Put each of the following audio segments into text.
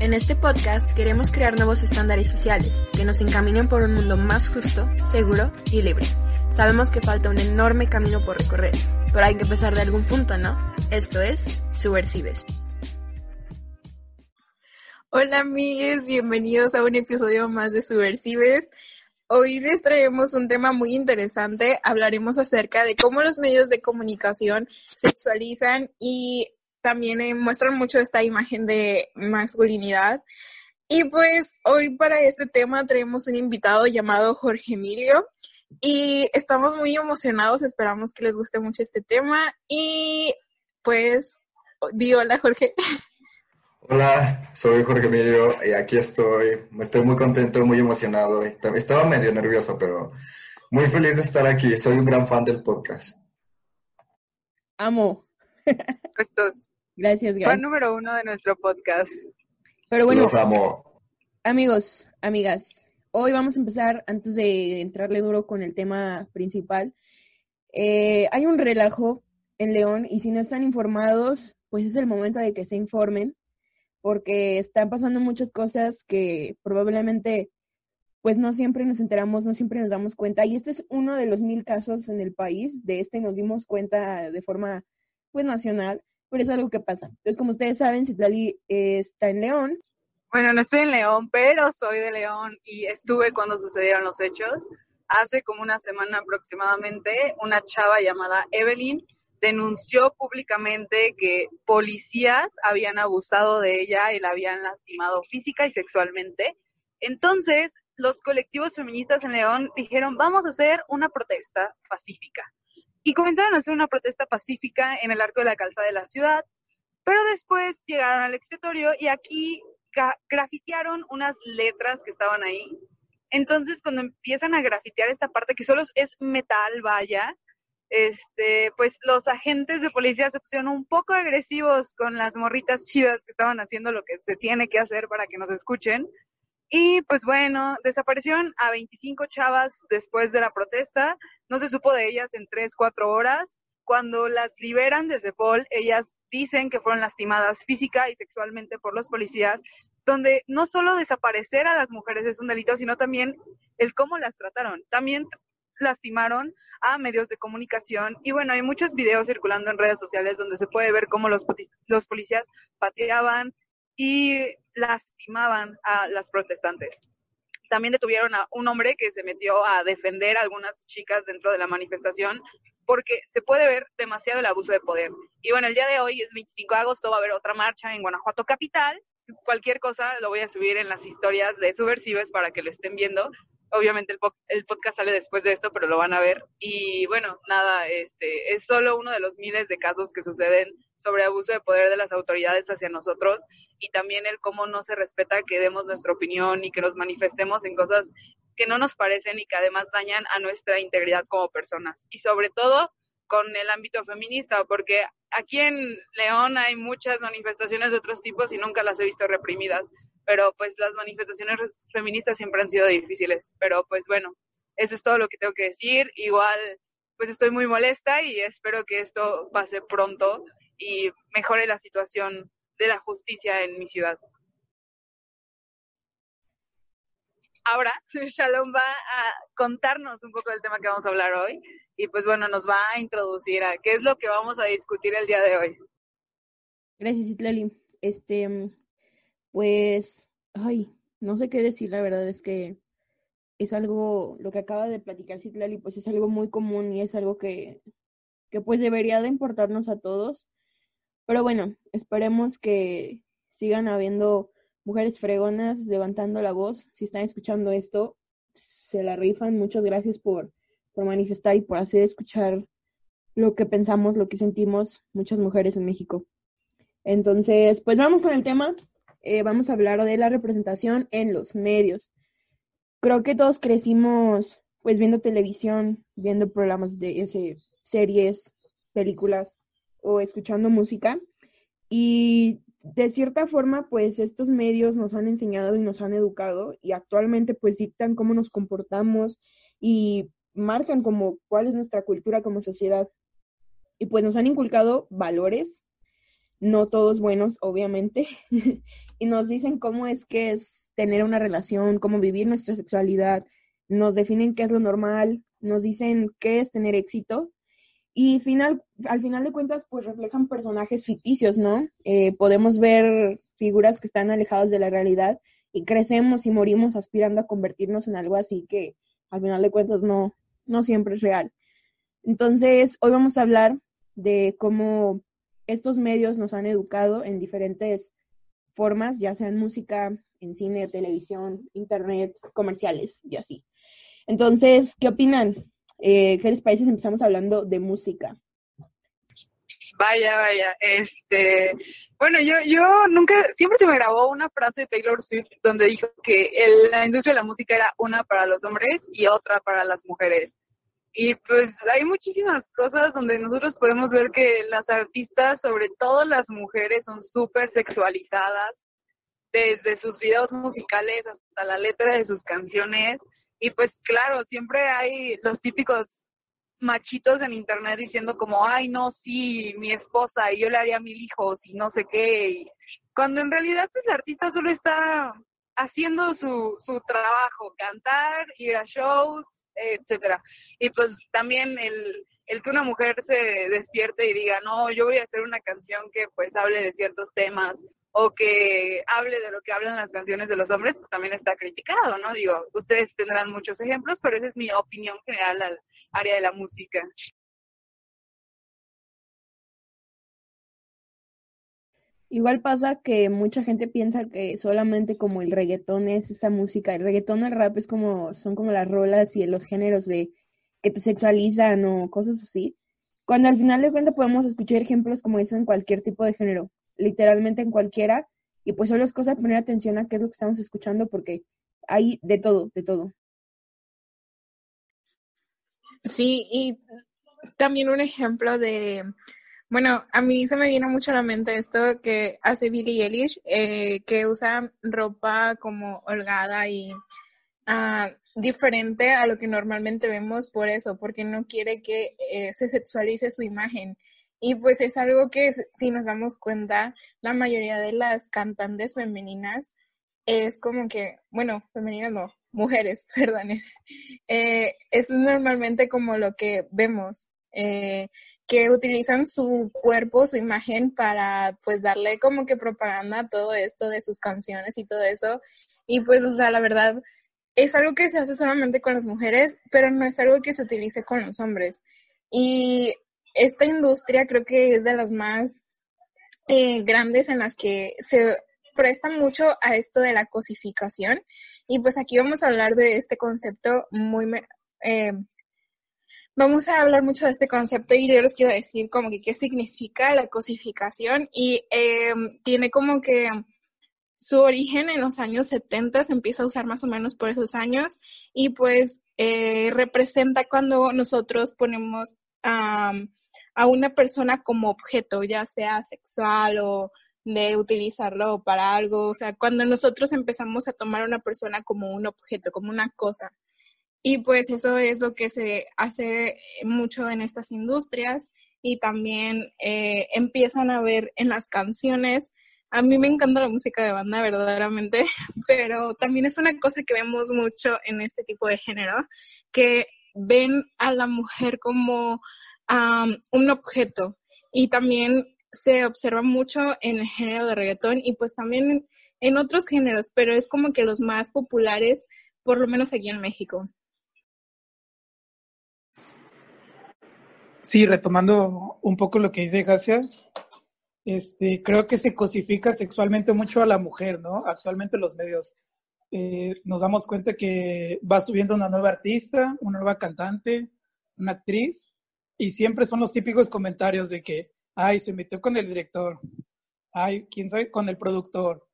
En este podcast queremos crear nuevos estándares sociales que nos encaminen por un mundo más justo, seguro y libre. Sabemos que falta un enorme camino por recorrer, pero hay que empezar de algún punto, ¿no? Esto es Subversives. Hola amigues, bienvenidos a un episodio más de Subversives. Hoy les traemos un tema muy interesante. Hablaremos acerca de cómo los medios de comunicación sexualizan y también eh, muestran mucho esta imagen de masculinidad. Y pues hoy para este tema traemos un invitado llamado Jorge Emilio y estamos muy emocionados, esperamos que les guste mucho este tema y pues di hola Jorge. Hola, soy Jorge Emilio y aquí estoy. Estoy muy contento, muy emocionado. Estaba medio nervioso, pero muy feliz de estar aquí. Soy un gran fan del podcast. Amo. Estos. Gracias, gracias. Fan número uno de nuestro podcast. Pero bueno, Los amo. amigos, amigas, hoy vamos a empezar, antes de entrarle duro con el tema principal, eh, hay un relajo en León y si no están informados, pues es el momento de que se informen, porque están pasando muchas cosas que probablemente pues no siempre nos enteramos, no siempre nos damos cuenta. Y este es uno de los mil casos en el país, de este nos dimos cuenta de forma pues nacional, pero es algo que pasa. Entonces, como ustedes saben, Citlali eh, está en León, Bueno, no estoy en León, pero soy de León y estuve cuando sucedieron los hechos. Hace como una semana aproximadamente, una chava llamada Evelyn denunció públicamente que policías habían abusado de ella y la habían lastimado física y sexualmente. Entonces, los colectivos feministas en León dijeron, vamos a hacer una protesta pacífica. Y comenzaron a hacer una protesta pacífica en el arco de la calzada de la ciudad, pero después llegaron al expiatorio y aquí grafitearon unas letras que estaban ahí. Entonces, cuando empiezan a grafitear esta parte que solo es metal, vaya, este, pues los agentes de policía se pusieron un poco agresivos con las morritas chidas que estaban haciendo lo que se tiene que hacer para que nos escuchen. Y pues bueno, desaparecieron a 25 chavas después de la protesta. No se supo de ellas en 3, 4 horas. Cuando las liberan de Cepol, ellas dicen que fueron lastimadas física y sexualmente por los policías, donde no solo desaparecer a las mujeres es un delito, sino también el cómo las trataron. También lastimaron a medios de comunicación y bueno, hay muchos videos circulando en redes sociales donde se puede ver cómo los, los policías pateaban y lastimaban a las protestantes. También detuvieron a un hombre que se metió a defender a algunas chicas dentro de la manifestación porque se puede ver demasiado el abuso de poder. Y bueno, el día de hoy es 25 de agosto, va a haber otra marcha en Guanajuato Capital. Cualquier cosa lo voy a subir en las historias de Subversives para que lo estén viendo obviamente el, el podcast sale después de esto, pero lo van a ver. Y bueno, nada, este es solo uno de los miles de casos que suceden sobre abuso de poder de las autoridades hacia nosotros y también el cómo no se respeta que demos nuestra opinión y que nos manifestemos en cosas que no nos parecen y que además dañan a nuestra integridad como personas. Y sobre todo con el ámbito feminista, porque aquí en León hay muchas manifestaciones de otros tipos y nunca las he visto reprimidas pero pues las manifestaciones feministas siempre han sido difíciles, pero pues bueno, eso es todo lo que tengo que decir. Igual, pues estoy muy molesta y espero que esto pase pronto y mejore la situación de la justicia en mi ciudad. Ahora, Shalom va a contarnos un poco del tema que vamos a hablar hoy y pues bueno, nos va a introducir a qué es lo que vamos a discutir el día de hoy. Gracias, Citlali. Este, pues, ay, no sé qué decir, la verdad es que es algo, lo que acaba de platicar Citlali, pues es algo muy común y es algo que, que pues debería de importarnos a todos. Pero bueno, esperemos que sigan habiendo mujeres fregonas levantando la voz. Si están escuchando esto, se la rifan. Muchas gracias por, por manifestar y por hacer escuchar lo que pensamos, lo que sentimos muchas mujeres en México. Entonces, pues vamos con el tema. Eh, vamos a hablar de la representación en los medios. Creo que todos crecimos pues viendo televisión, viendo programas de ese, series, películas o escuchando música. Y de cierta forma, pues estos medios nos han enseñado y nos han educado y actualmente pues dictan cómo nos comportamos y marcan como cuál es nuestra cultura como sociedad. Y pues nos han inculcado valores no todos buenos, obviamente, y nos dicen cómo es que es tener una relación, cómo vivir nuestra sexualidad, nos definen qué es lo normal, nos dicen qué es tener éxito y final, al final de cuentas pues reflejan personajes ficticios, ¿no? Eh, podemos ver figuras que están alejadas de la realidad y crecemos y morimos aspirando a convertirnos en algo así que al final de cuentas no, no siempre es real. Entonces, hoy vamos a hablar de cómo estos medios nos han educado en diferentes formas, ya sean música, en cine, televisión, internet, comerciales y así. Entonces, ¿qué opinan? Eh, ¿Qué les parece si empezamos hablando de música? Vaya, vaya, este, bueno, yo, yo nunca, siempre se me grabó una frase de Taylor Swift donde dijo que la industria de la música era una para los hombres y otra para las mujeres. Y pues hay muchísimas cosas donde nosotros podemos ver que las artistas, sobre todo las mujeres, son súper sexualizadas, desde sus videos musicales hasta la letra de sus canciones. Y pues claro, siempre hay los típicos machitos en internet diciendo como, ay, no, sí, mi esposa, y yo le haría mil hijos y no sé qué. cuando en realidad pues la artista solo está haciendo su, su trabajo, cantar, ir a shows, etcétera. Y pues también el, el que una mujer se despierte y diga, no, yo voy a hacer una canción que pues hable de ciertos temas o que hable de lo que hablan las canciones de los hombres, pues también está criticado, ¿no? Digo, ustedes tendrán muchos ejemplos, pero esa es mi opinión general al área de la música. Igual pasa que mucha gente piensa que solamente como el reggaetón es esa música, el reggaetón, el rap es como, son como las rolas y los géneros de que te sexualizan o cosas así. Cuando al final de cuentas podemos escuchar ejemplos como eso en cualquier tipo de género, literalmente en cualquiera, y pues solo es cosa de poner atención a qué es lo que estamos escuchando porque hay de todo, de todo. Sí, y también un ejemplo de bueno, a mí se me viene mucho a la mente esto que hace Billie Eilish, eh, que usa ropa como holgada y ah, diferente a lo que normalmente vemos por eso, porque no quiere que eh, se sexualice su imagen. Y pues es algo que si nos damos cuenta, la mayoría de las cantantes femeninas es como que, bueno, femeninas no, mujeres, perdón, eh, es normalmente como lo que vemos. Eh, que utilizan su cuerpo, su imagen para pues darle como que propaganda a todo esto de sus canciones y todo eso. Y pues, o sea, la verdad, es algo que se hace solamente con las mujeres, pero no es algo que se utilice con los hombres. Y esta industria creo que es de las más eh, grandes en las que se presta mucho a esto de la cosificación. Y pues aquí vamos a hablar de este concepto muy eh, vamos a hablar mucho de este concepto y yo les quiero decir como que qué significa la cosificación y em, tiene como que su origen en los años 70, se empieza a usar más o menos por esos años y pues eh, representa cuando nosotros ponemos a una persona como objeto, ya sea sexual o de utilizarlo para algo, o sea, cuando nosotros empezamos a tomar a una persona como un objeto, como una cosa. Y pues eso es lo que se hace mucho en estas industrias y también eh, empiezan a ver en las canciones. A mí me encanta la música de banda, verdaderamente, pero también es una cosa que vemos mucho en este tipo de género, que ven a la mujer como un objeto y también se observa mucho en el género de reggaetón y pues también en otros géneros, pero es como que los más populares, por lo menos aquí en México. Sí, retomando un poco lo que dice Jasia, este, creo que se cosifica sexualmente mucho a la mujer, ¿no? Actualmente los medios eh, nos damos cuenta que va subiendo una nueva artista, una nueva cantante, una actriz, y siempre son los típicos comentarios de que, ay, se metió con el director, ay, quién sabe, con el productor.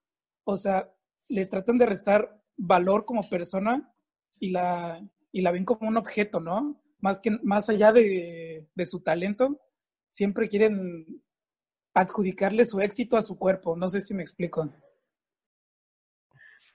O sea, le tratan de restar valor como persona y la, y la ven como un objeto, ¿no? más, que, más allá de, su talento, siempre quieren adjudicarle su éxito a su cuerpo. No sé si me explico.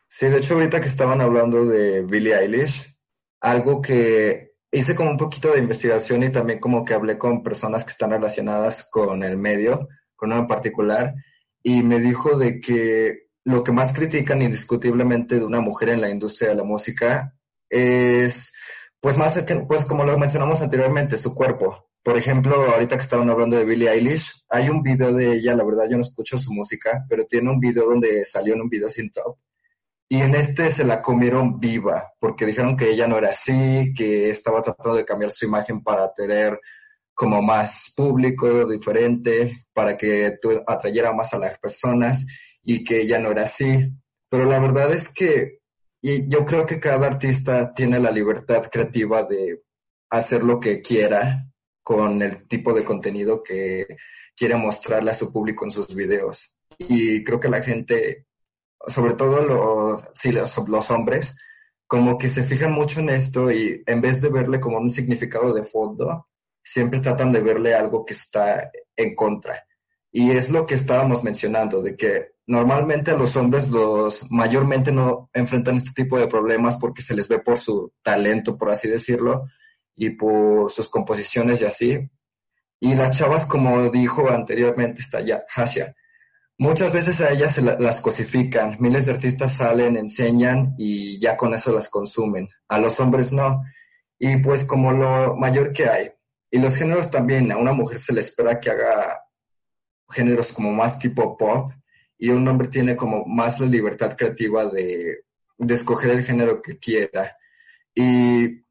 Sí, de hecho ahorita que estaban hablando de Billie Eilish, algo que hice como un poquito de investigación y también como que hablé con personas que están relacionadas con el medio, con uno en particular, y me dijo de que lo que más critican indiscutiblemente de una mujer en la industria de la música es, pues más, pues como lo mencionamos anteriormente, su cuerpo. Por ejemplo, ahorita que estaban hablando de Billie Eilish, hay un video de ella, la verdad yo no escucho su música, pero tiene un video donde salió en un video sin top. Y en este se la comieron viva, porque dijeron que ella no era así, que estaba tratando de cambiar su imagen para tener como más público, diferente, para que atrayera más a las personas y que ella no era así. Pero la verdad es que y yo creo que cada artista tiene la libertad creativa de hacer lo que quiera con el tipo de contenido que quiere mostrarle a su público en sus videos. Y creo que la gente, sobre todo los, hombres, como que se fijan mucho en esto y en vez de verle como un significado de fondo, siempre tratan de verle algo que está en contra. Y es lo que estábamos mencionando, de que normalmente a los hombres los mayormente no enfrentan este tipo de problemas porque se les ve por su talento, por así decirlo, y por sus composiciones y así. Y las chavas, como dijo anteriormente, está ya. Muchas veces a ellas se las cosifican. Miles de artistas salen, enseñan y ya con eso las consumen. A los hombres no. Y pues como lo mayor que hay. Y los géneros también, a una mujer se le espera que haga géneros como más tipo pop y un hombre tiene como más la libertad creativa de, escoger el género que quiera. Y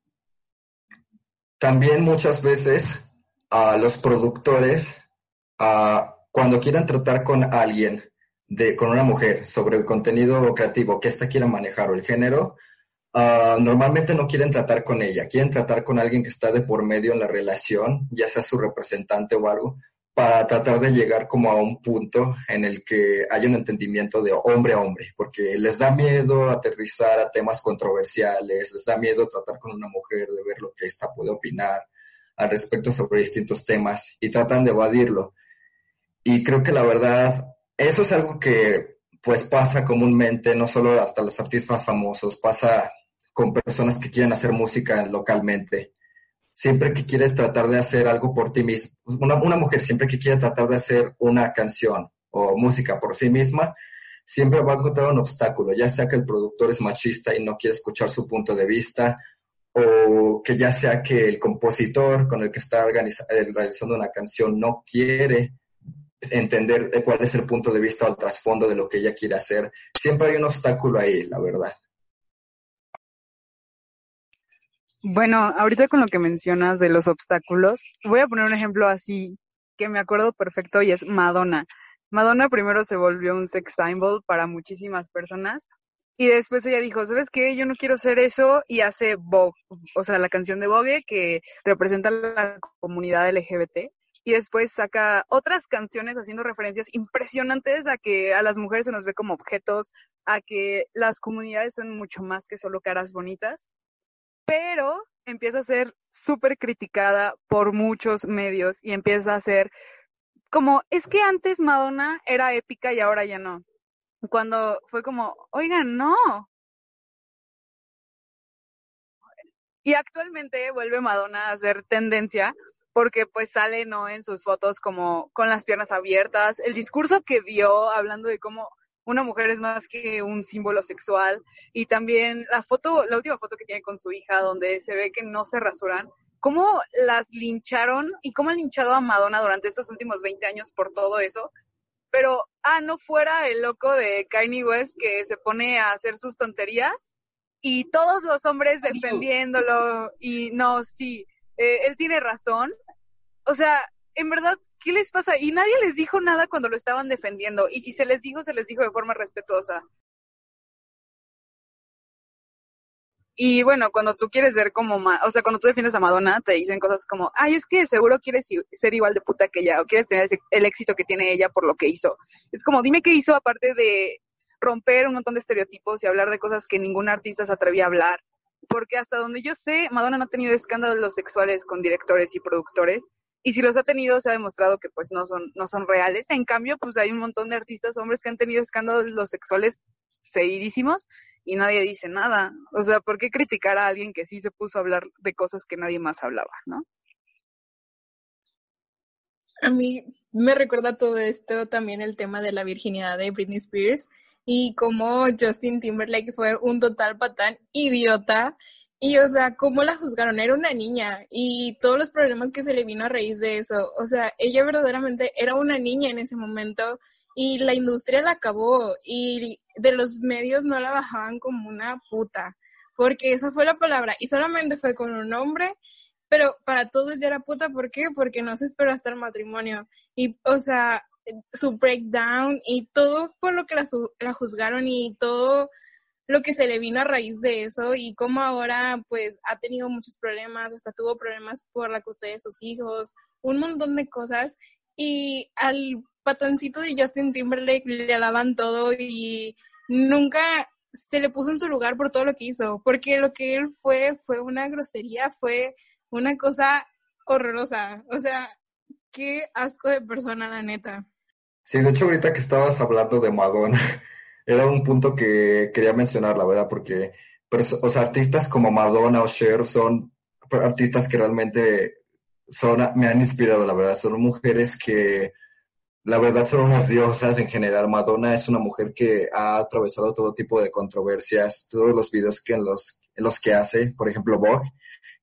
también muchas veces a los productores, cuando quieren tratar con alguien, de, con una mujer, sobre el contenido creativo que ésta quiera manejar o el género, normalmente no quieren tratar con ella, quieren tratar con alguien que está de por medio en la relación, ya sea su representante o algo, para tratar de llegar como a un punto en el que haya un entendimiento de hombre a hombre, porque les da miedo aterrizar a temas controversiales, les da miedo tratar con una mujer, de ver lo que ésta puede opinar al respecto sobre distintos temas y tratan de evadirlo. Y creo que la verdad, eso es algo que pues pasa comúnmente, no solo hasta los artistas famosos, pasa con personas que quieren hacer música localmente siempre que quieres tratar de hacer algo por ti mismo, una, mujer siempre que quiere tratar de hacer una canción o música por sí misma, siempre va a encontrar un obstáculo, ya sea que el productor es machista y no quiere escuchar su punto de vista, o que ya sea que el compositor con el que está eh, realizando una canción no quiere entender cuál es el punto de vista o el trasfondo de lo que ella quiere hacer. Siempre hay un obstáculo ahí, la verdad. Bueno, ahorita con lo que mencionas de los obstáculos, voy a poner un ejemplo así que me acuerdo perfecto y es Madonna. Madonna primero se volvió un sex symbol para muchísimas personas y después ella dijo, ¿sabes qué? Yo no quiero ser eso y hace Vogue, o sea, la canción de Vogue que representa la comunidad LGBT y después saca otras canciones haciendo referencias impresionantes a que a las mujeres se nos ve como objetos, a que las comunidades son mucho más que solo caras bonitas pero empieza a ser súper criticada por muchos medios y empieza a ser como, es que antes Madonna era épica y ahora ya no. Cuando fue como, oigan, no. Y actualmente vuelve Madonna a ser tendencia porque pues sale, ¿no? En sus fotos como con las piernas abiertas. El discurso que dio hablando de cómo una mujer es más que un símbolo sexual. Y también la foto, la última foto que tiene con su hija, donde se ve que no se rasuran, cómo las lincharon y cómo han linchado a Madonna durante estos últimos 20 años por todo eso. Pero, ah, no fuera el loco de Kanye West que se pone a hacer sus tonterías y todos los hombres defendiéndolo y no, sí, eh, él tiene razón. O sea, en verdad ¿qué les pasa? Y nadie les dijo nada cuando lo estaban defendiendo. Y si se les dijo, se les dijo de forma respetuosa. Y bueno, cuando tú quieres ser como, o sea, cuando tú defiendes a Madonna, te dicen cosas como, ay, es que seguro quieres ser igual de puta que ella, o quieres tener el éxito que tiene ella por lo que hizo. Es como, dime qué hizo aparte de romper un montón de estereotipos y hablar de cosas que ningún artista se atrevía a hablar. Porque hasta donde yo sé, Madonna no ha tenido escándalos sexuales con directores y productores y si los ha tenido se ha demostrado que pues no son no son reales. En cambio, pues hay un montón de artistas hombres que han tenido escándalos sexuales seguidísimos y nadie dice nada. O sea, ¿por qué criticar a alguien que sí se puso a hablar de cosas que nadie más hablaba, no? A mí me recuerda todo esto también el tema de la virginidad de Britney Spears y cómo Justin Timberlake fue un total patán idiota. Y, o sea, cómo la juzgaron, era una niña y todos los problemas que se le vino a raíz de eso. O sea, ella verdaderamente era una niña en ese momento y la industria la acabó y de los medios no la bajaban como una puta, porque esa fue la palabra y solamente fue con un hombre pero para todos ya era puta, ¿por qué? Porque no se esperó hasta el matrimonio. Y, o sea, su breakdown y todo por lo que la, la juzgaron y todo lo que se le vino a raíz de eso y cómo ahora pues ha tenido muchos problemas, hasta tuvo problemas por la custodia de sus hijos, un montón de cosas y al patoncito de Justin Timberlake le alaban todo y nunca se le puso en su lugar por todo lo que hizo, porque lo que él fue fue una grosería, fue una cosa horrorosa. O sea, qué asco de persona, la neta. Sí, de hecho, ahorita que estabas hablando de Madonna, era un punto que quería mencionar, la verdad, porque o sea, artistas como Madonna o Cher son artistas que realmente son, me han inspirado, la verdad. Son mujeres que, la verdad, son unas diosas en general. Madonna es una mujer que ha atravesado todo tipo de controversias, todos los videos que en los, en los que hace, por ejemplo, Vogue,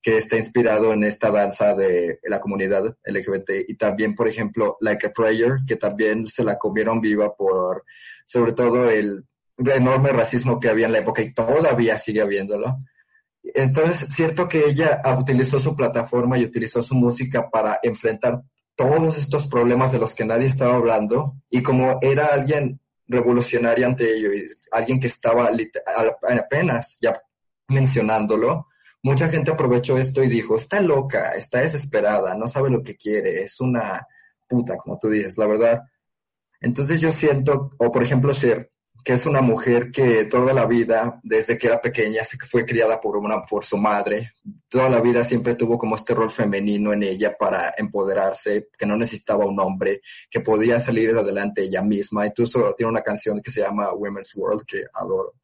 que está inspirado en esta danza de la comunidad LGBT y también, por ejemplo, Like a Prayer, que también se la comieron viva por, sobre todo, el enorme racismo que había en la época y todavía sigue habiéndolo. Entonces, cierto que ella utilizó su plataforma y utilizó su música para enfrentar todos estos problemas de los que nadie estaba hablando y como era alguien revolucionario ante ello y alguien que estaba apenas ya mencionándolo, mucha gente aprovechó esto y dijo, está loca, está desesperada, no sabe lo que quiere, es una puta, como tú dices, la verdad. Entonces yo siento, o por ejemplo, Cher, que es una mujer que toda la vida, desde que era pequeña, fue criada por, una, por su madre, toda la vida siempre tuvo como este rol femenino en ella para empoderarse, que no necesitaba un hombre, que podía salir adelante ella misma. Incluso tiene una canción que se llama Women's World, que adoro.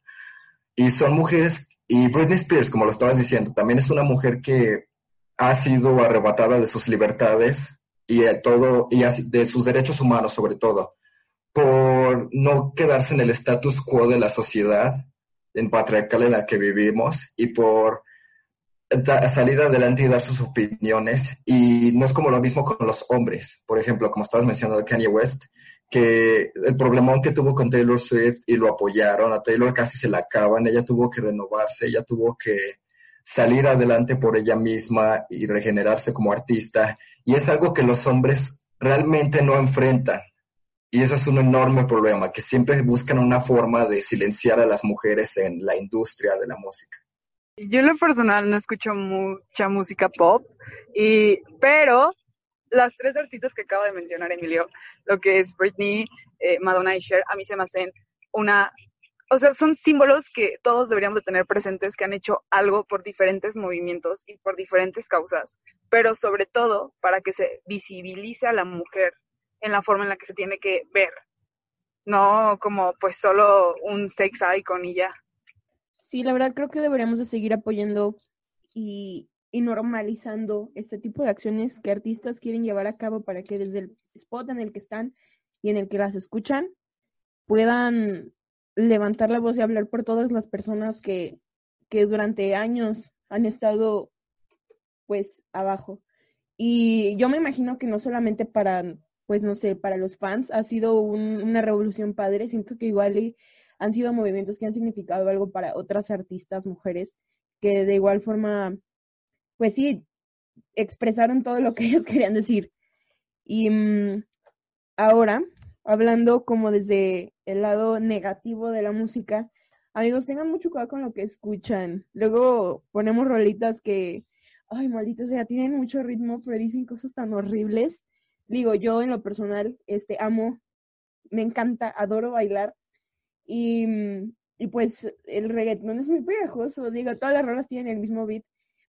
Y son mujeres y Britney Spears, como lo estabas diciendo, también es una mujer que ha sido arrebatada de sus libertades y de todo y de sus derechos humanos sobre todo por no quedarse en el status quo de la sociedad en patriarcal en la que vivimos y por salir adelante y dar sus opiniones. Y no es como lo mismo con los hombres. Por ejemplo como estabas mencionando Kanye West que el problemón que tuvo con Taylor Swift y lo apoyaron, a Taylor casi se la acaban, ella tuvo que renovarse, ella tuvo que salir adelante por ella misma y regenerarse como artista, y es algo que los hombres realmente no enfrentan. Y eso es un enorme problema, que siempre buscan una forma de silenciar a las mujeres en la industria de la música. Yo en lo personal no escucho mucha música pop, y, pero las tres artistas que acabo de mencionar, Emilio, lo que es Britney, eh, Madonna y Cher, a mí se me hacen una, o sea, son símbolos que todos deberíamos de tener presentes, que han hecho algo por diferentes movimientos y por diferentes causas, pero sobre todo para que se visibilice a la mujer en la forma en la que se tiene que ver, no como pues solo un sex icon y ya. Sí, la verdad creo que deberíamos de seguir apoyando y y normalizando este tipo de acciones que artistas quieren llevar a cabo para que desde el spot en el que están y en el que las escuchan puedan levantar la voz y hablar por todas las personas que, que durante años han estado pues abajo. Y yo me imagino que no solamente para, pues no sé, para los fans ha sido una revolución padre, siento que igual han sido movimientos que han significado algo para otras artistas, mujeres, que de igual forma pues sí, expresaron todo lo que ellos querían decir. Y mm, ahora, hablando como desde el lado negativo de la música, amigos, tengan mucho cuidado con lo que escuchan. Luego ponemos rolitas que, ay, maldita sea, tienen mucho ritmo, pero dicen cosas tan horribles. Digo, yo en lo personal, este, amo, me encanta, adoro bailar. Y, mm, y pues el reggaetón es muy pegajoso, digo, todas las rolas tienen el mismo beat,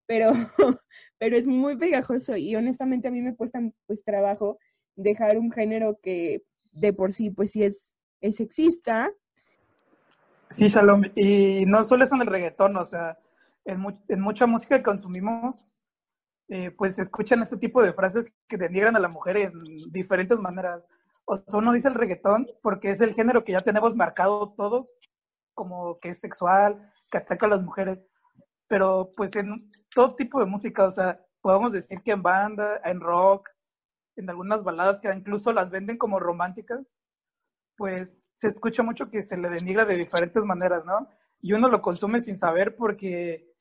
pero, pero es muy pegajoso y honestamente a mí me cuesta pues trabajo dejar un género que de por sí pues sí es, es sexista. Sí, Shalom, y no solo es en el reggaetón, o sea, en, en mucha música que consumimos, eh, pues se escuchan este tipo de frases que denigran a la mujer en diferentes maneras. O sea, uno dice el reggaetón porque es el género que ya tenemos marcado todos, como que es sexual, que ataca a las mujeres, pero pues en todo tipo de música, o sea, podemos decir que en banda, en rock, en algunas baladas que incluso las venden como románticas, pues se escucha mucho que se le denigra de diferentes maneras, ¿no? Y uno lo consume sin saber porque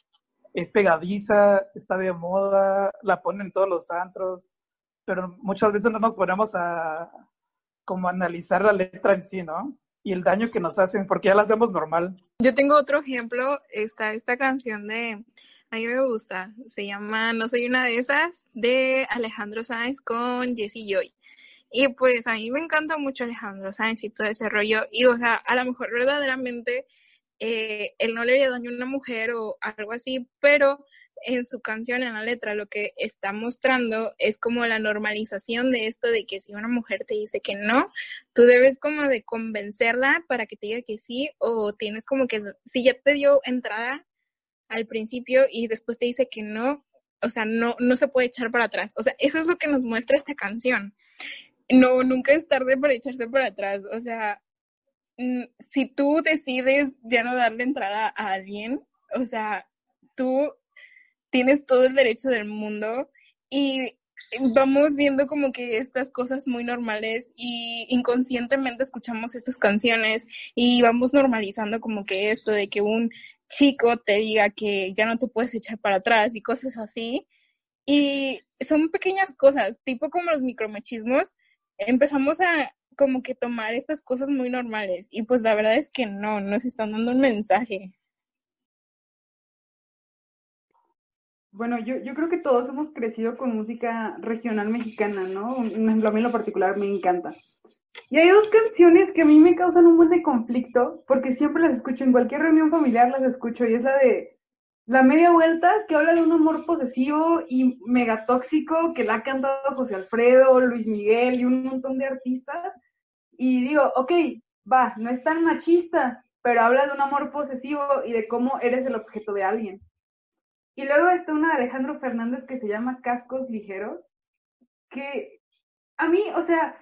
es pegadiza, está de moda, la ponen todos los antros, pero muchas veces no nos ponemos a como analizar la letra en sí, ¿no? Y el daño que nos hacen, porque ya las vemos normal. Yo tengo otro ejemplo, está esta canción de, a mí me gusta, se llama No soy una de esas, de Alejandro Sáenz con Jessie Joy. Y pues a mí me encanta mucho Alejandro Sáenz y todo ese rollo. Y o sea, a lo mejor verdaderamente eh, él no le haría daño a una mujer o algo así, pero en su canción, en la letra, lo que está mostrando es como la normalización de esto de que si una mujer te dice que no, tú debes como de convencerla para que te diga que sí, o tienes como que, si ya te dio entrada al principio y después te dice que no, o sea, no, no se puede echar para atrás. O sea, eso es lo que nos muestra esta canción. No, nunca es tarde para echarse para atrás. O sea, si tú decides ya no darle entrada a alguien, o sea, tú tienes todo el derecho del mundo y vamos viendo como que estas cosas muy normales y inconscientemente escuchamos estas canciones y vamos normalizando como que esto de que un chico te diga que ya no te puedes echar para atrás y cosas así. Y son pequeñas cosas, tipo como los micromachismos, empezamos a, como que tomar estas cosas muy normales. Y pues la verdad es que no, nos están dando un mensaje. Bueno, yo, yo creo que todos hemos crecido con música regional mexicana, ¿no? Un a mí en lo particular me encanta. Y hay dos canciones que a mí me causan un buen de conflicto, porque siempre las escucho, en cualquier reunión familiar las escucho, y es la de La Media Vuelta, que habla de un amor posesivo y megatóxico, que la ha cantado José Alfredo, Luis Miguel y un montón de artistas, y digo, ok, va, no es tan machista, pero habla de un amor posesivo y de cómo eres el objeto de alguien. Y luego está una de Alejandro Fernández que se llama Cascos Ligeros, que a mí, o sea,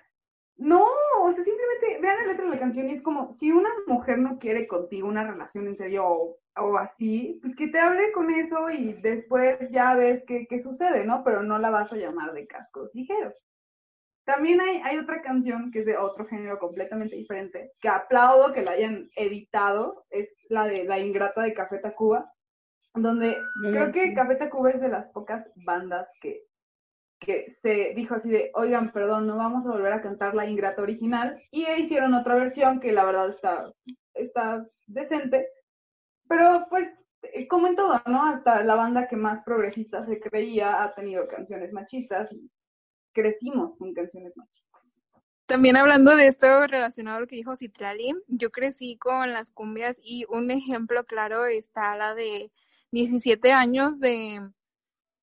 no, o sea, simplemente vean la letra de la canción y es como, si una mujer no quiere contigo una relación en serio o, o así, pues que te hable con eso y después ya ves qué, qué sucede, ¿no? Pero no la vas a llamar de cascos ligeros. También hay, hay otra canción que es de otro género completamente diferente, que aplaudo que la hayan editado, es la de La Ingrata de Café Tacuba, donde creo que Café Tacuba es de las pocas bandas que, que se dijo así de, oigan, perdón, no vamos a volver a cantar La Ingrata original, y hicieron otra versión que la verdad está, está decente, pero pues como en todo, ¿no? Hasta la banda que más progresista se creía ha tenido canciones machistas y crecimos con canciones machistas. También hablando de esto relacionado a lo que dijo Citrali, yo crecí con las cumbias y un ejemplo claro está la de 17 años de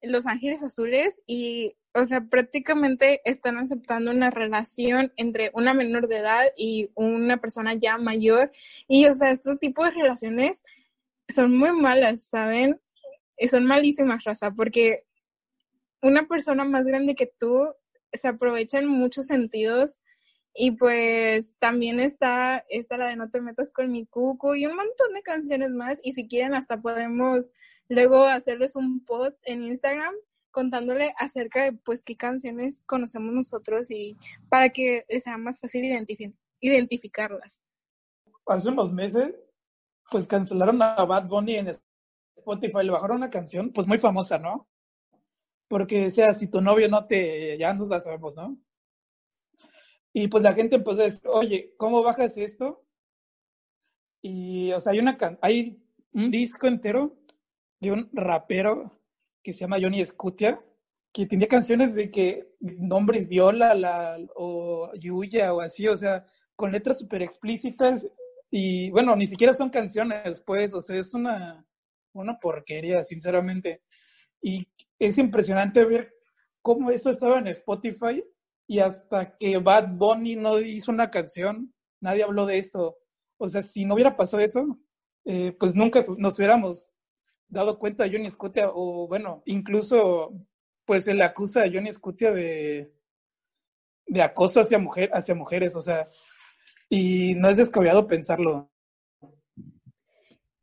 Los Ángeles Azules y, o sea, prácticamente están aceptando una relación entre una menor de edad y una persona ya mayor y, o sea, estos tipos de relaciones son muy malas, ¿saben? Son malísimas, raza, porque una persona más grande que tú se aprovecha en muchos sentidos. Y pues también está, está la de No te metas con mi cuco y un montón de canciones más. Y si quieren, hasta podemos luego hacerles un post en Instagram contándole acerca de pues qué canciones conocemos nosotros y para que les sea más fácil identificarlas. Hace unos meses, pues cancelaron a Bad Bunny en Spotify, le bajaron una canción, pues muy famosa, ¿no? porque o sea si tu novio no te, ya nos la sabemos, ¿no? Y pues la gente empezó a decir, oye, ¿cómo bajas esto? Y, o sea, hay, una hay un disco entero de un rapero que se llama Johnny Scutia, que tenía canciones de que nombres viola la, o Yuya o así, o sea, con letras súper explícitas y bueno, ni siquiera son canciones, pues, o sea, es una, una porquería, sinceramente. Y es impresionante ver cómo esto estaba en Spotify y hasta que Bad Bunny no hizo una canción, nadie habló de esto. O sea, si no hubiera pasado eso, eh, pues nunca nos hubiéramos dado cuenta de Johnny Scott o bueno, incluso pues se le acusa a Johnny Scutia de, de acoso hacia, mujer, hacia mujeres, o sea, y no es descabellado pensarlo.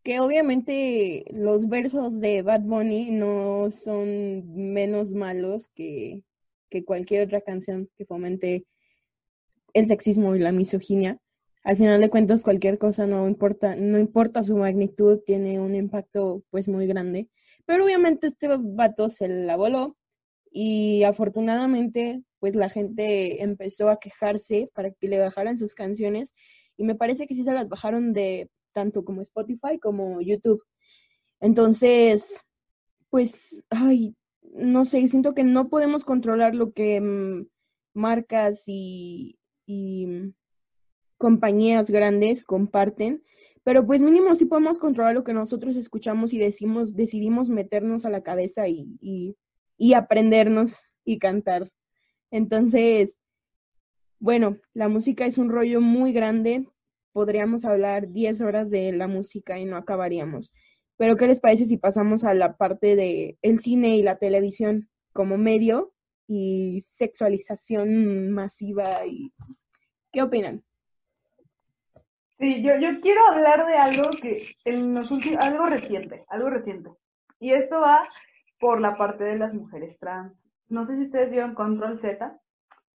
Que obviamente los versos de Bad Bunny no son menos malos que, que cualquier otra canción que fomente el sexismo y la misoginia. Al final de cuentas, cualquier cosa no importa, no importa su magnitud, tiene un impacto pues muy grande. Pero obviamente este vato se la voló y afortunadamente pues la gente empezó a quejarse para que le bajaran sus canciones y me parece que sí se las bajaron de tanto como Spotify como YouTube. Entonces, pues, ay, no sé, siento que no podemos controlar lo que mm, marcas y, y compañías grandes comparten, pero pues mínimo sí podemos controlar lo que nosotros escuchamos y decimos, decidimos meternos a la cabeza y, y, y aprendernos y cantar. Entonces, bueno, la música es un rollo muy grande. Podríamos hablar 10 horas de la música y no acabaríamos. Pero, ¿qué les parece si pasamos a la parte de el cine y la televisión como medio y sexualización masiva? y ¿Qué opinan? Sí, yo, yo quiero hablar de algo que en los últimos, algo reciente, algo reciente. Y esto va por la parte de las mujeres trans. No sé si ustedes vieron Control Z,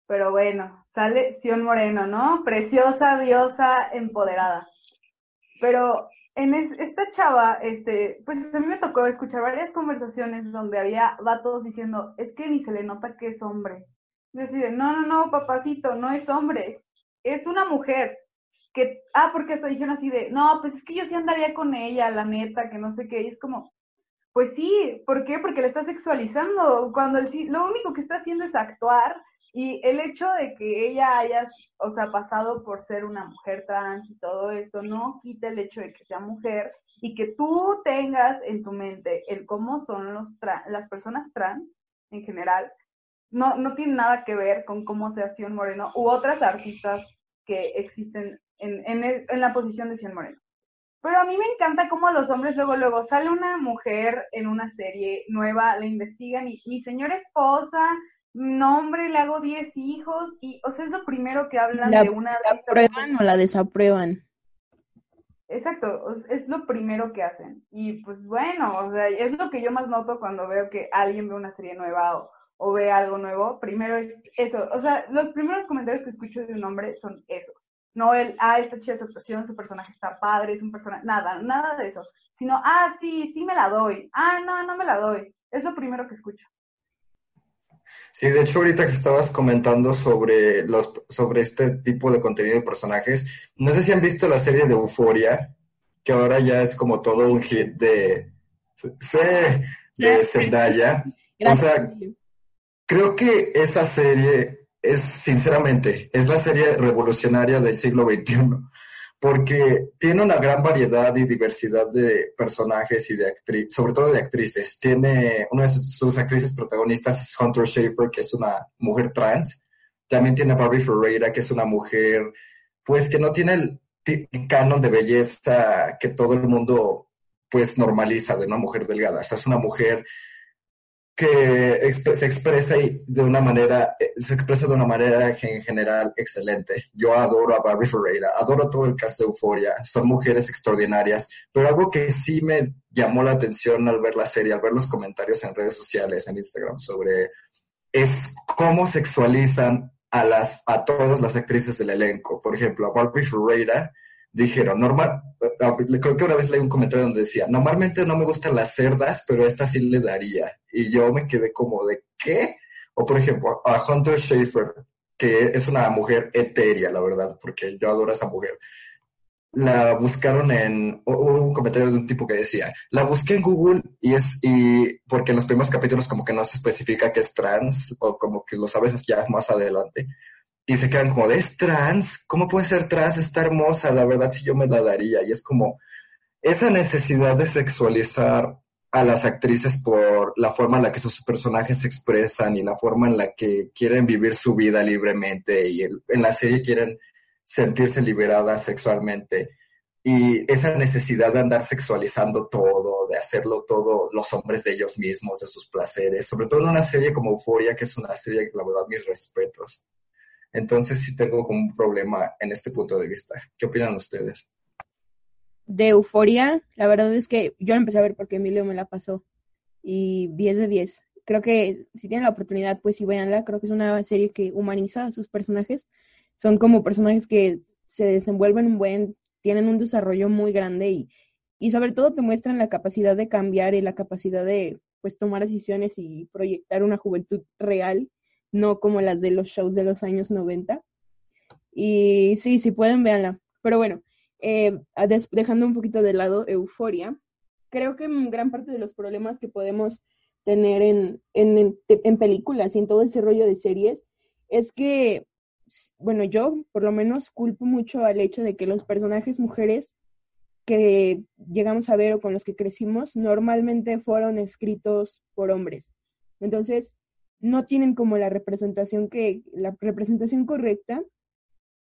pero bueno, sale Sion Moreno, ¿no? Preciosa, diosa, empoderada. Pero en esta chava, este, pues a mí me tocó escuchar varias conversaciones donde había vatos diciendo, es que ni se le nota que es hombre. Deciden, no, no, no, papacito, no es hombre, es una mujer. Que, ah, porque hasta dijeron así de, no, pues es que yo sí andaría con ella, la neta, que no sé qué, y es como, pues sí, ¿por qué? Porque la está sexualizando, cuando el, lo único que está haciendo es actuar y el hecho de que ella haya, o sea, pasado por ser una mujer trans y todo esto, no quita el hecho de que sea mujer y que tú tengas en tu mente el cómo son los las personas trans en general, no, no tiene nada que ver con cómo sea Sion Moreno u otras artistas que existen en, en, en la posición de Sion Moreno. Pero a mí me encanta cómo los hombres luego, luego sale una mujer en una serie nueva, la investigan y mi señora esposa, no hombre, le hago 10 hijos y, o sea, es lo primero que hablan de una... ¿La aprueban o la desaprueban? Exacto, es lo primero que hacen. Y pues bueno, o sea, es lo que yo más noto cuando veo que alguien ve una serie nueva o, o ve algo nuevo. Primero es eso, o sea, los primeros comentarios que escucho de un hombre son esos no el, ah, está chida su actuación, su personaje está padre, es un personaje, nada, nada de eso, sino, ah, sí, sí me la doy, ah, no, no me la doy, es lo primero que escucho. Sí, de hecho ahorita que estabas comentando sobre los sobre este tipo de contenido de personajes, no sé si han visto la serie de Euforia, que ahora ya es como todo un hit de, de Zendaya. O sea, creo que esa serie es sinceramente, es la serie revolucionaria del siglo XXI, porque tiene una gran variedad y diversidad de personajes y de actrices, sobre todo de actrices. Tiene una de sus actrices protagonistas es Hunter Schafer, que es una mujer trans. También tiene a Barbie Ferreira, que es una mujer, pues que no tiene el canon de belleza que todo el mundo pues normaliza de una mujer delgada. O sea, es una mujer que se expresa de una manera, eh, se expresa de una manera en general excelente. Yo adoro a Barbie Ferreira, adoro todo el cast de Euphoria, son mujeres extraordinarias, pero algo que sí me llamó la atención al ver la serie, al ver los comentarios en redes sociales, en Instagram, sobre es cómo sexualizan a las, a todas las actrices del elenco. Por ejemplo, a Barbie Ferreira, dijeron, normal, creo que una vez leí un comentario donde decía, normalmente no me gustan las cerdas, pero esta sí le daría. Y yo me quedé como de, ¿qué? O por ejemplo, a Hunter Schaefer, que es una mujer etérea, la verdad, porque yo adoro a esa mujer. La buscaron en, hubo un comentario de un tipo que decía, la busqué en Google y es, y porque en los primeros capítulos como que no se especifica que es trans, o como que lo sabes ya más adelante y se quedan como, ¿es trans? ¿Cómo puede ser trans? Está hermosa, la verdad si yo me la daría. Y es como esa necesidad de sexualizar a las actrices por la forma en la que sus personajes se expresan y la forma en la que quieren vivir su vida libremente y en la serie quieren sentirse liberadas sexualmente. y esa necesidad de andar sexualizando todo, de hacerlo todo los hombres de ellos mismos, de sus placeres, sobre todo en una serie como Euforia, que es una serie que la verdad mis respetos. Entonces sí tengo como un problema en este punto de vista. ¿Qué opinan ustedes? De Euforia, la verdad es que yo la empecé a ver porque Emilio me la pasó y 10 de 10. Creo que si tienen la oportunidad, pues sí, véanla. Creo que es una serie que humaniza a sus personajes. Son como personajes que se desenvuelven un buen, tienen un desarrollo muy grande y, y sobre todo te muestran la capacidad de cambiar y la capacidad de pues tomar decisiones y proyectar una juventud real, no como las de los shows de los años 90. Y sí, si pueden, véanla. Pero bueno, eh, dejando un poquito de lado Euforia, creo que gran parte de los problemas que podemos tener en, en, en películas y en todo ese rollo de series es que bueno, yo por lo menos culpo mucho al hecho de que los personajes mujeres que llegamos a ver o con los que crecimos normalmente fueron escritos por hombres. Entonces, no tienen como la representación que la representación correcta.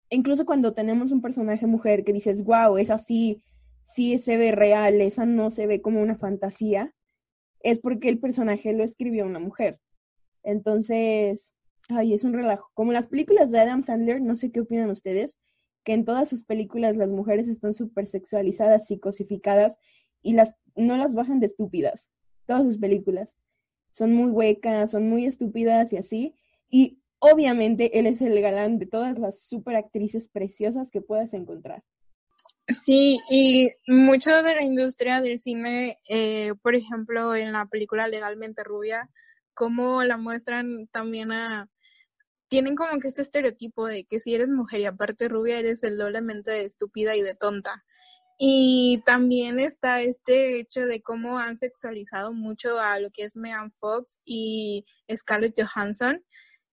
Incluso cuando tenemos un personaje mujer que dices, "Wow, es así, sí se ve real, esa no se ve como una fantasía", es porque el personaje lo escribió una mujer. Entonces, Ay, es un relajo. Como las películas de Adam Sandler, no sé qué opinan ustedes, que en todas sus películas las mujeres están súper sexualizadas y cosificadas y las, no las bajan de estúpidas. Todas sus películas. Son muy huecas, son muy estúpidas y así. Y obviamente él es el galán de todas las super actrices preciosas que puedas encontrar. Sí, y mucho de la industria del cine, eh, por ejemplo, en la película Legalmente Rubia, como la muestran también a tienen como que este estereotipo de que si eres mujer y aparte rubia eres el doblemente de estúpida y de tonta. Y también está este hecho de cómo han sexualizado mucho a lo que es Megan Fox y Scarlett Johansson.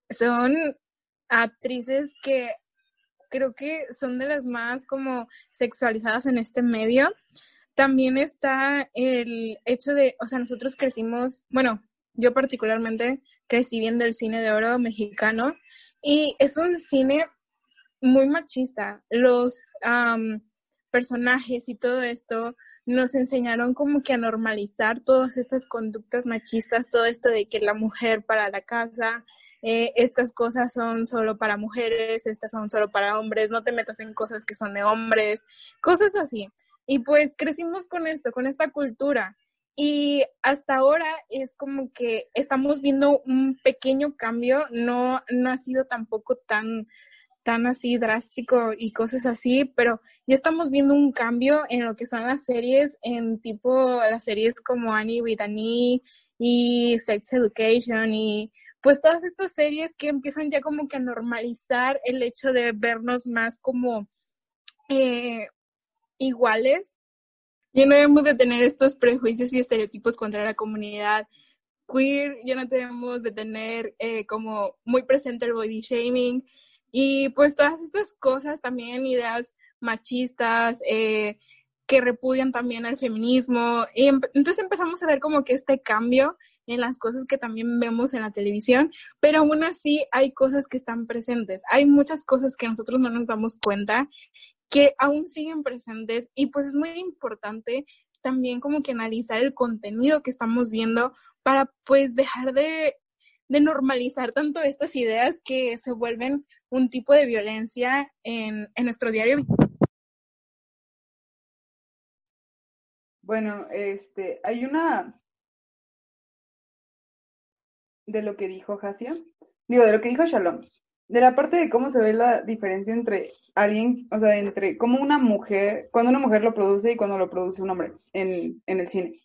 Son actrices que creo que son de las más como sexualizadas en este medio. También está el hecho de, o sea, nosotros crecimos, bueno, yo particularmente crecí viendo el cine de oro mexicano y es un cine muy machista. Los personajes y todo esto nos enseñaron como que a normalizar todas estas conductas machistas, todo esto de que la mujer para la casa, eh, estas cosas son solo para mujeres, estas son solo para hombres, no te metas en cosas que son de hombres, cosas así. Y pues crecimos con esto, con esta cultura. Y hasta ahora es como que estamos viendo un pequeño cambio, no, no ha sido tampoco tan, tan así drástico y cosas así, pero ya estamos viendo un cambio en lo que son las series, en tipo las series como Annie with Annie y Sex Education y pues todas estas series que empiezan ya como que a normalizar el hecho de vernos más como eh, iguales. Ya no debemos de tener estos prejuicios y estereotipos contra la comunidad queer, ya no debemos de tener eh, como muy presente el body shaming y pues todas estas cosas también, ideas machistas, eh, que repudian también al feminismo. Y entonces empezamos a ver como que este cambio en las cosas que también vemos en la televisión, pero aún así hay cosas que están presentes. Hay muchas cosas que nosotros no nos damos cuenta que aún siguen presentes y pues es muy importante también como que analizar el contenido que estamos viendo para pues dejar de, normalizar tanto estas ideas que se vuelven un tipo de violencia en, en nuestro diario. Bueno, este, hay una de lo que dijo Hasia, digo, de lo que dijo Shalom, de la parte de cómo se ve la diferencia entre alguien, o sea, entre cómo una mujer, cuando una mujer lo produce y cuando lo produce un hombre en, en el cine.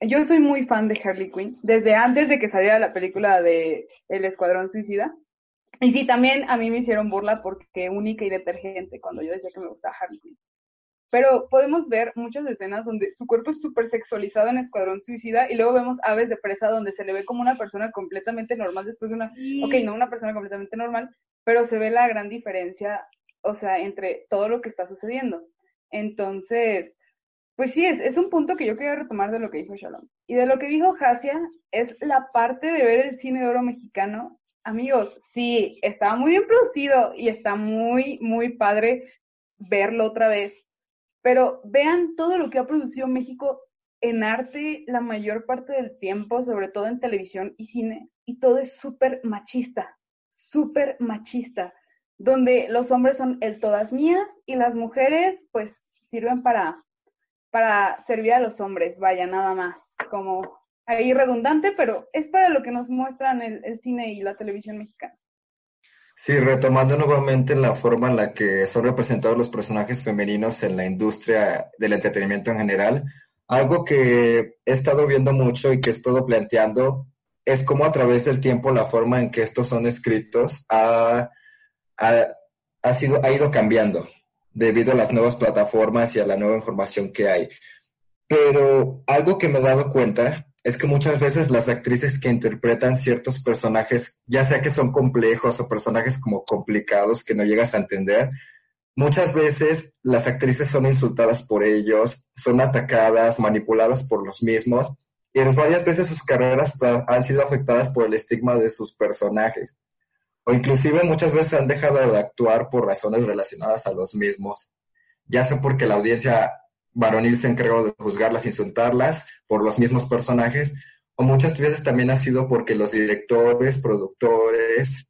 Yo soy muy fan de Harley Quinn, desde antes de que saliera la película de El Escuadrón Suicida. Y sí, también a mí me hicieron burla porque única y detergente cuando yo decía que me gustaba Harley Quinn. Pero podemos ver muchas escenas donde su cuerpo es súper sexualizado en Escuadrón Suicida y luego vemos Aves de Presa donde se le ve como una persona completamente normal después de una, ok, no una persona completamente normal, pero se ve la gran diferencia, o sea, entre todo lo que está sucediendo. Entonces, pues sí, es, es un punto que yo quería retomar de lo que dijo Shalom. Y de lo que dijo Hasia, es la parte de ver el cine de oro mexicano. Amigos, sí, está muy bien producido y está muy, muy padre verlo otra vez pero vean todo lo que ha producido México en arte la mayor parte del tiempo, sobre todo en televisión y cine, y todo es súper machista, súper machista, donde los hombres son el todas mías y las mujeres pues sirven para, para servir a los hombres, vaya, nada más, como ahí redundante, pero es para lo que nos muestran el, el cine y la televisión mexicana. Sí, retomando nuevamente la forma en la que son representados los personajes femeninos en la industria del entretenimiento en general, algo que he estado viendo mucho y que he estado planteando es cómo a través del tiempo la forma en que estos son escritos ha, ha, ha, sido, ha ido cambiando debido a las nuevas plataformas y a la nueva información que hay. Pero algo que me he dado cuenta es que muchas veces las actrices que interpretan ciertos personajes, ya sea que son complejos o personajes como complicados que no llegas a entender, muchas veces las actrices son insultadas por ellos, son atacadas, manipuladas por los mismos, y varias veces sus carreras han sido afectadas por el estigma de sus personajes, o inclusive muchas veces han dejado de actuar por razones relacionadas a los mismos, ya sea porque la audiencia varonil se encargó de juzgarlas, insultarlas por los mismos personajes, o muchas veces también ha sido porque los directores, productores,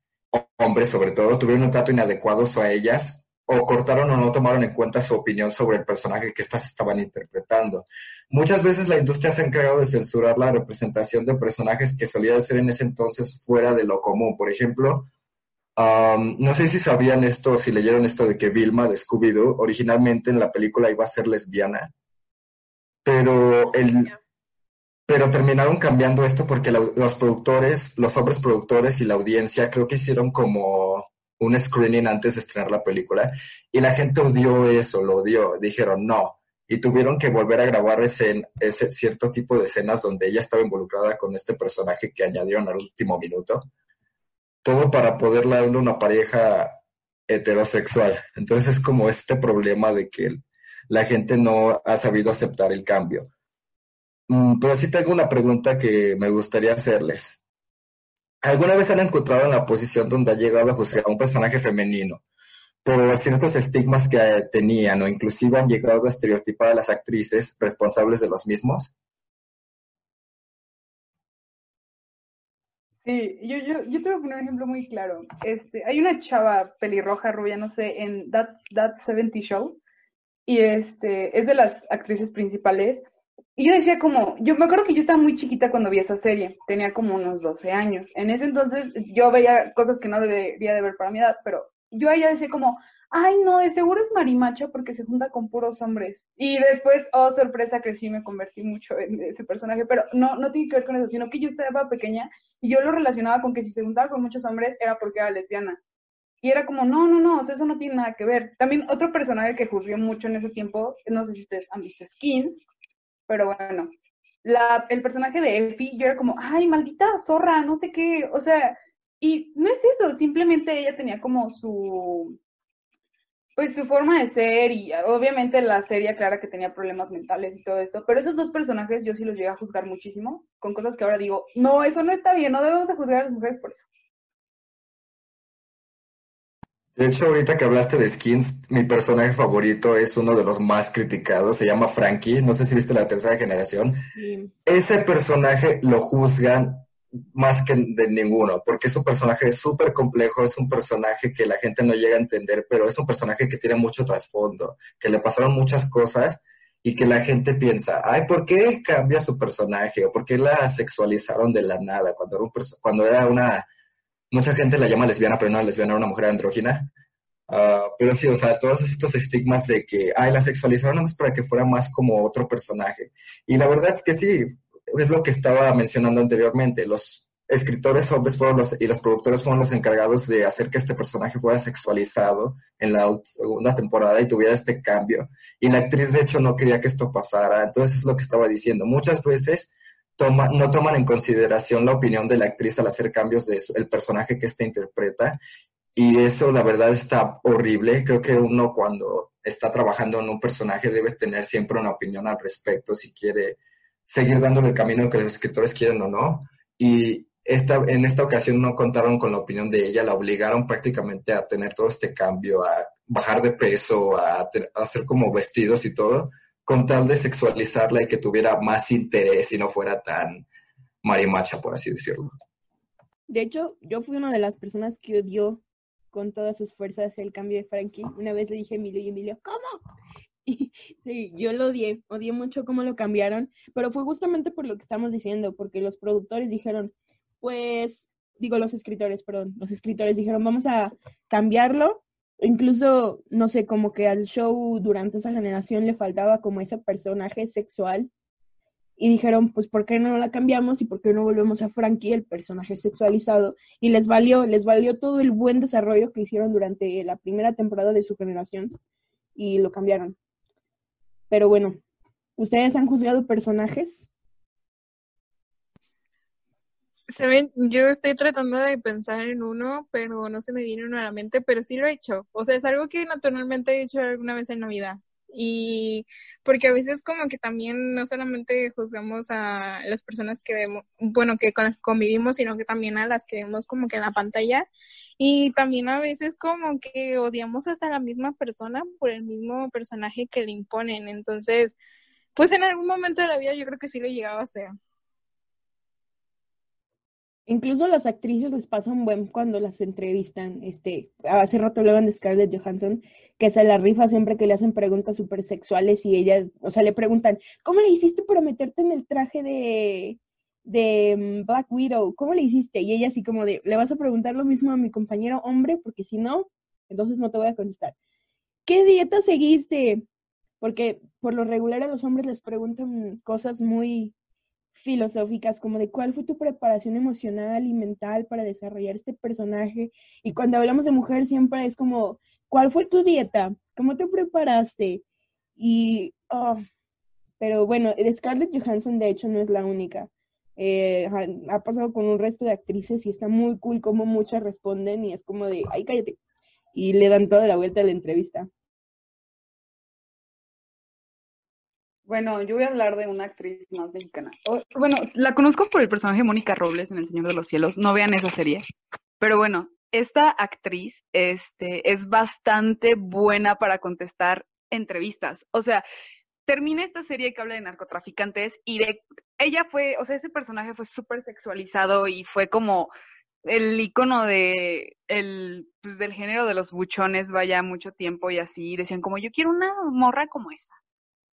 hombres sobre todo, tuvieron un trato inadecuado a ellas o cortaron o no tomaron en cuenta su opinión sobre el personaje que éstas estaban interpretando. Muchas veces la industria se ha encargado de censurar la representación de personajes que solían ser en ese entonces fuera de lo común. Por ejemplo, Um, no sé si sabían esto, si leyeron esto de que Vilma de Scooby-Doo originalmente en la película iba a ser lesbiana, pero, el, pero terminaron cambiando esto porque la, los productores, los hombres productores y la audiencia creo que hicieron como un screening antes de estrenar la película y la gente odió eso, lo odió, dijeron no, y tuvieron que volver a grabar ese, ese cierto tipo de escenas donde ella estaba involucrada con este personaje que añadieron al último minuto todo para poder darle una pareja heterosexual. Entonces es como este problema de que la gente no ha sabido aceptar el cambio. Mm, pero sí tengo una pregunta que me gustaría hacerles. ¿Alguna vez han encontrado en la posición donde ha llegado a juzgar a un personaje femenino por ciertos estigmas que tenían o inclusive han llegado a estereotipar a las actrices responsables de los mismos? Sí, yo, yo, yo te voy a poner un ejemplo muy claro. Este, hay una chava pelirroja, rubia, no sé, en That, That 70 Show, y este, es de las actrices principales. Y yo decía como, yo me acuerdo que yo estaba muy chiquita cuando vi esa serie, tenía como unos 12 años. En ese entonces yo veía cosas que no debería de ver para mi edad, pero yo a ella decía como, ay, no, de seguro es marimacha porque se junta con puros hombres. Y después, oh, sorpresa, que sí me convertí mucho en ese personaje, pero no, no tiene que ver con eso, sino que yo estaba pequeña y yo lo relacionaba con que si se juntaba con muchos hombres era porque era lesbiana. Y era como, no, no, no, o sea, eso no tiene nada que ver. También otro personaje que juzgué mucho en ese tiempo, no sé si ustedes han visto Skins, pero bueno, el personaje de Effie, yo era como, ay, maldita zorra, no sé qué, o sea, y no es eso, simplemente ella tenía como su, pues su forma de ser y obviamente la serie clara que tenía problemas mentales y todo esto, pero esos dos personajes yo sí los llegué a juzgar muchísimo, con cosas que ahora digo, no, eso no está bien, no debemos de juzgar a las mujeres por eso. De hecho, ahorita que hablaste de skins, mi personaje favorito es uno de los más criticados, se llama Frankie, no sé si viste la tercera generación. Sí. Ese personaje lo juzgan más que de ninguno, porque es un personaje súper complejo, es un personaje que la gente no llega a entender, pero es un personaje que tiene mucho trasfondo, que le pasaron muchas cosas y que la gente piensa, ay, ¿por qué cambia su personaje? ¿O por qué la sexualizaron de la nada? Cuando era, un cuando era una, mucha gente la llama lesbiana, pero no lesbiana, era una mujer andrógina. Uh, pero sí, o sea, todos estos estigmas de que, ay, la sexualizaron más para que fuera más como otro personaje. Y la verdad es que sí, es lo que estaba mencionando anteriormente. Los escritores hombres fueron los, y los productores fueron los encargados de hacer que este personaje fuera sexualizado en la segunda temporada y tuviera este cambio. Y la actriz, de hecho, no quería que esto pasara. Entonces, es lo que estaba diciendo. Muchas veces toma, no toman en consideración la opinión de la actriz al hacer cambios del el personaje que ésta interpreta. Y eso, la verdad, está horrible. Creo que uno cuando está trabajando en un personaje debe tener siempre una opinión al respecto si quiere seguir dándole el camino que los escritores quieren o no. Y esta, en esta ocasión no contaron con la opinión de ella, la obligaron prácticamente a tener todo este cambio, a bajar de peso, a, a hacer como vestidos y todo, con tal de sexualizarla y que tuviera más interés y no fuera tan marimacha, por así decirlo. De hecho, yo fui una de las personas que odió con todas sus fuerzas el cambio de Frankie. Una vez le dije a Emilio y Emilio, ¿cómo? Sí, yo lo odié, odié mucho cómo lo cambiaron, pero fue justamente por lo que estamos diciendo, porque los productores dijeron, pues, digo los escritores, perdón, los escritores dijeron, vamos a cambiarlo. Incluso, no sé, como que al show durante esa generación le faltaba como ese personaje sexual. Y dijeron, pues, ¿por qué no la cambiamos y por qué no volvemos a Frankie, el personaje sexualizado? Y les valió, les valió todo el buen desarrollo que hicieron durante la primera temporada de su generación y lo cambiaron. Pero bueno, ¿ustedes han juzgado personajes? Saben, yo estoy tratando de pensar en uno, pero no se me viene uno a la mente, pero sí lo he hecho. O sea, es algo que naturalmente he hecho alguna vez en la vida. Y porque a veces como que también no solamente juzgamos a las personas que vemos, bueno, que con las convivimos, sino que también a las que vemos como que en la pantalla. Y también a veces como que odiamos hasta a la misma persona por el mismo personaje que le imponen. Entonces, pues en algún momento de la vida yo creo que sí lo he llegado a hacer. Incluso las actrices les pasa un buen cuando las entrevistan. Este, hace rato hablaban de Scarlett Johansson, que se la rifa siempre que le hacen preguntas súper sexuales y ella, o sea, le preguntan, ¿cómo le hiciste para meterte en el traje de, de mm, Black Widow? ¿Cómo le hiciste? Y ella así como de, le vas a preguntar lo mismo a mi compañero hombre, porque si no, entonces no te voy a contestar. ¿Qué dieta seguiste? Porque por lo regular a los hombres les preguntan cosas muy filosóficas, como de cuál fue tu preparación emocional y mental para desarrollar este personaje. Y cuando hablamos de mujer siempre es como, ¿cuál fue tu dieta? ¿Cómo te preparaste? Y, oh, pero bueno, Scarlett Johansson de hecho no es la única. Eh, ha pasado con un resto de actrices y está muy cool como muchas responden y es como de, ay, cállate. Y le dan toda la vuelta a la entrevista. Bueno, yo voy a hablar de una actriz más mexicana. bueno, la conozco por el personaje de Mónica Robles en El Señor de los Cielos. No vean esa serie. Pero bueno, esta actriz este, es bastante buena para contestar entrevistas. O sea, termina esta serie que habla de narcotraficantes y de ella fue, o sea, ese personaje fue súper sexualizado y fue como el icono de el pues del género de los buchones vaya mucho tiempo y así decían como yo quiero una morra como esa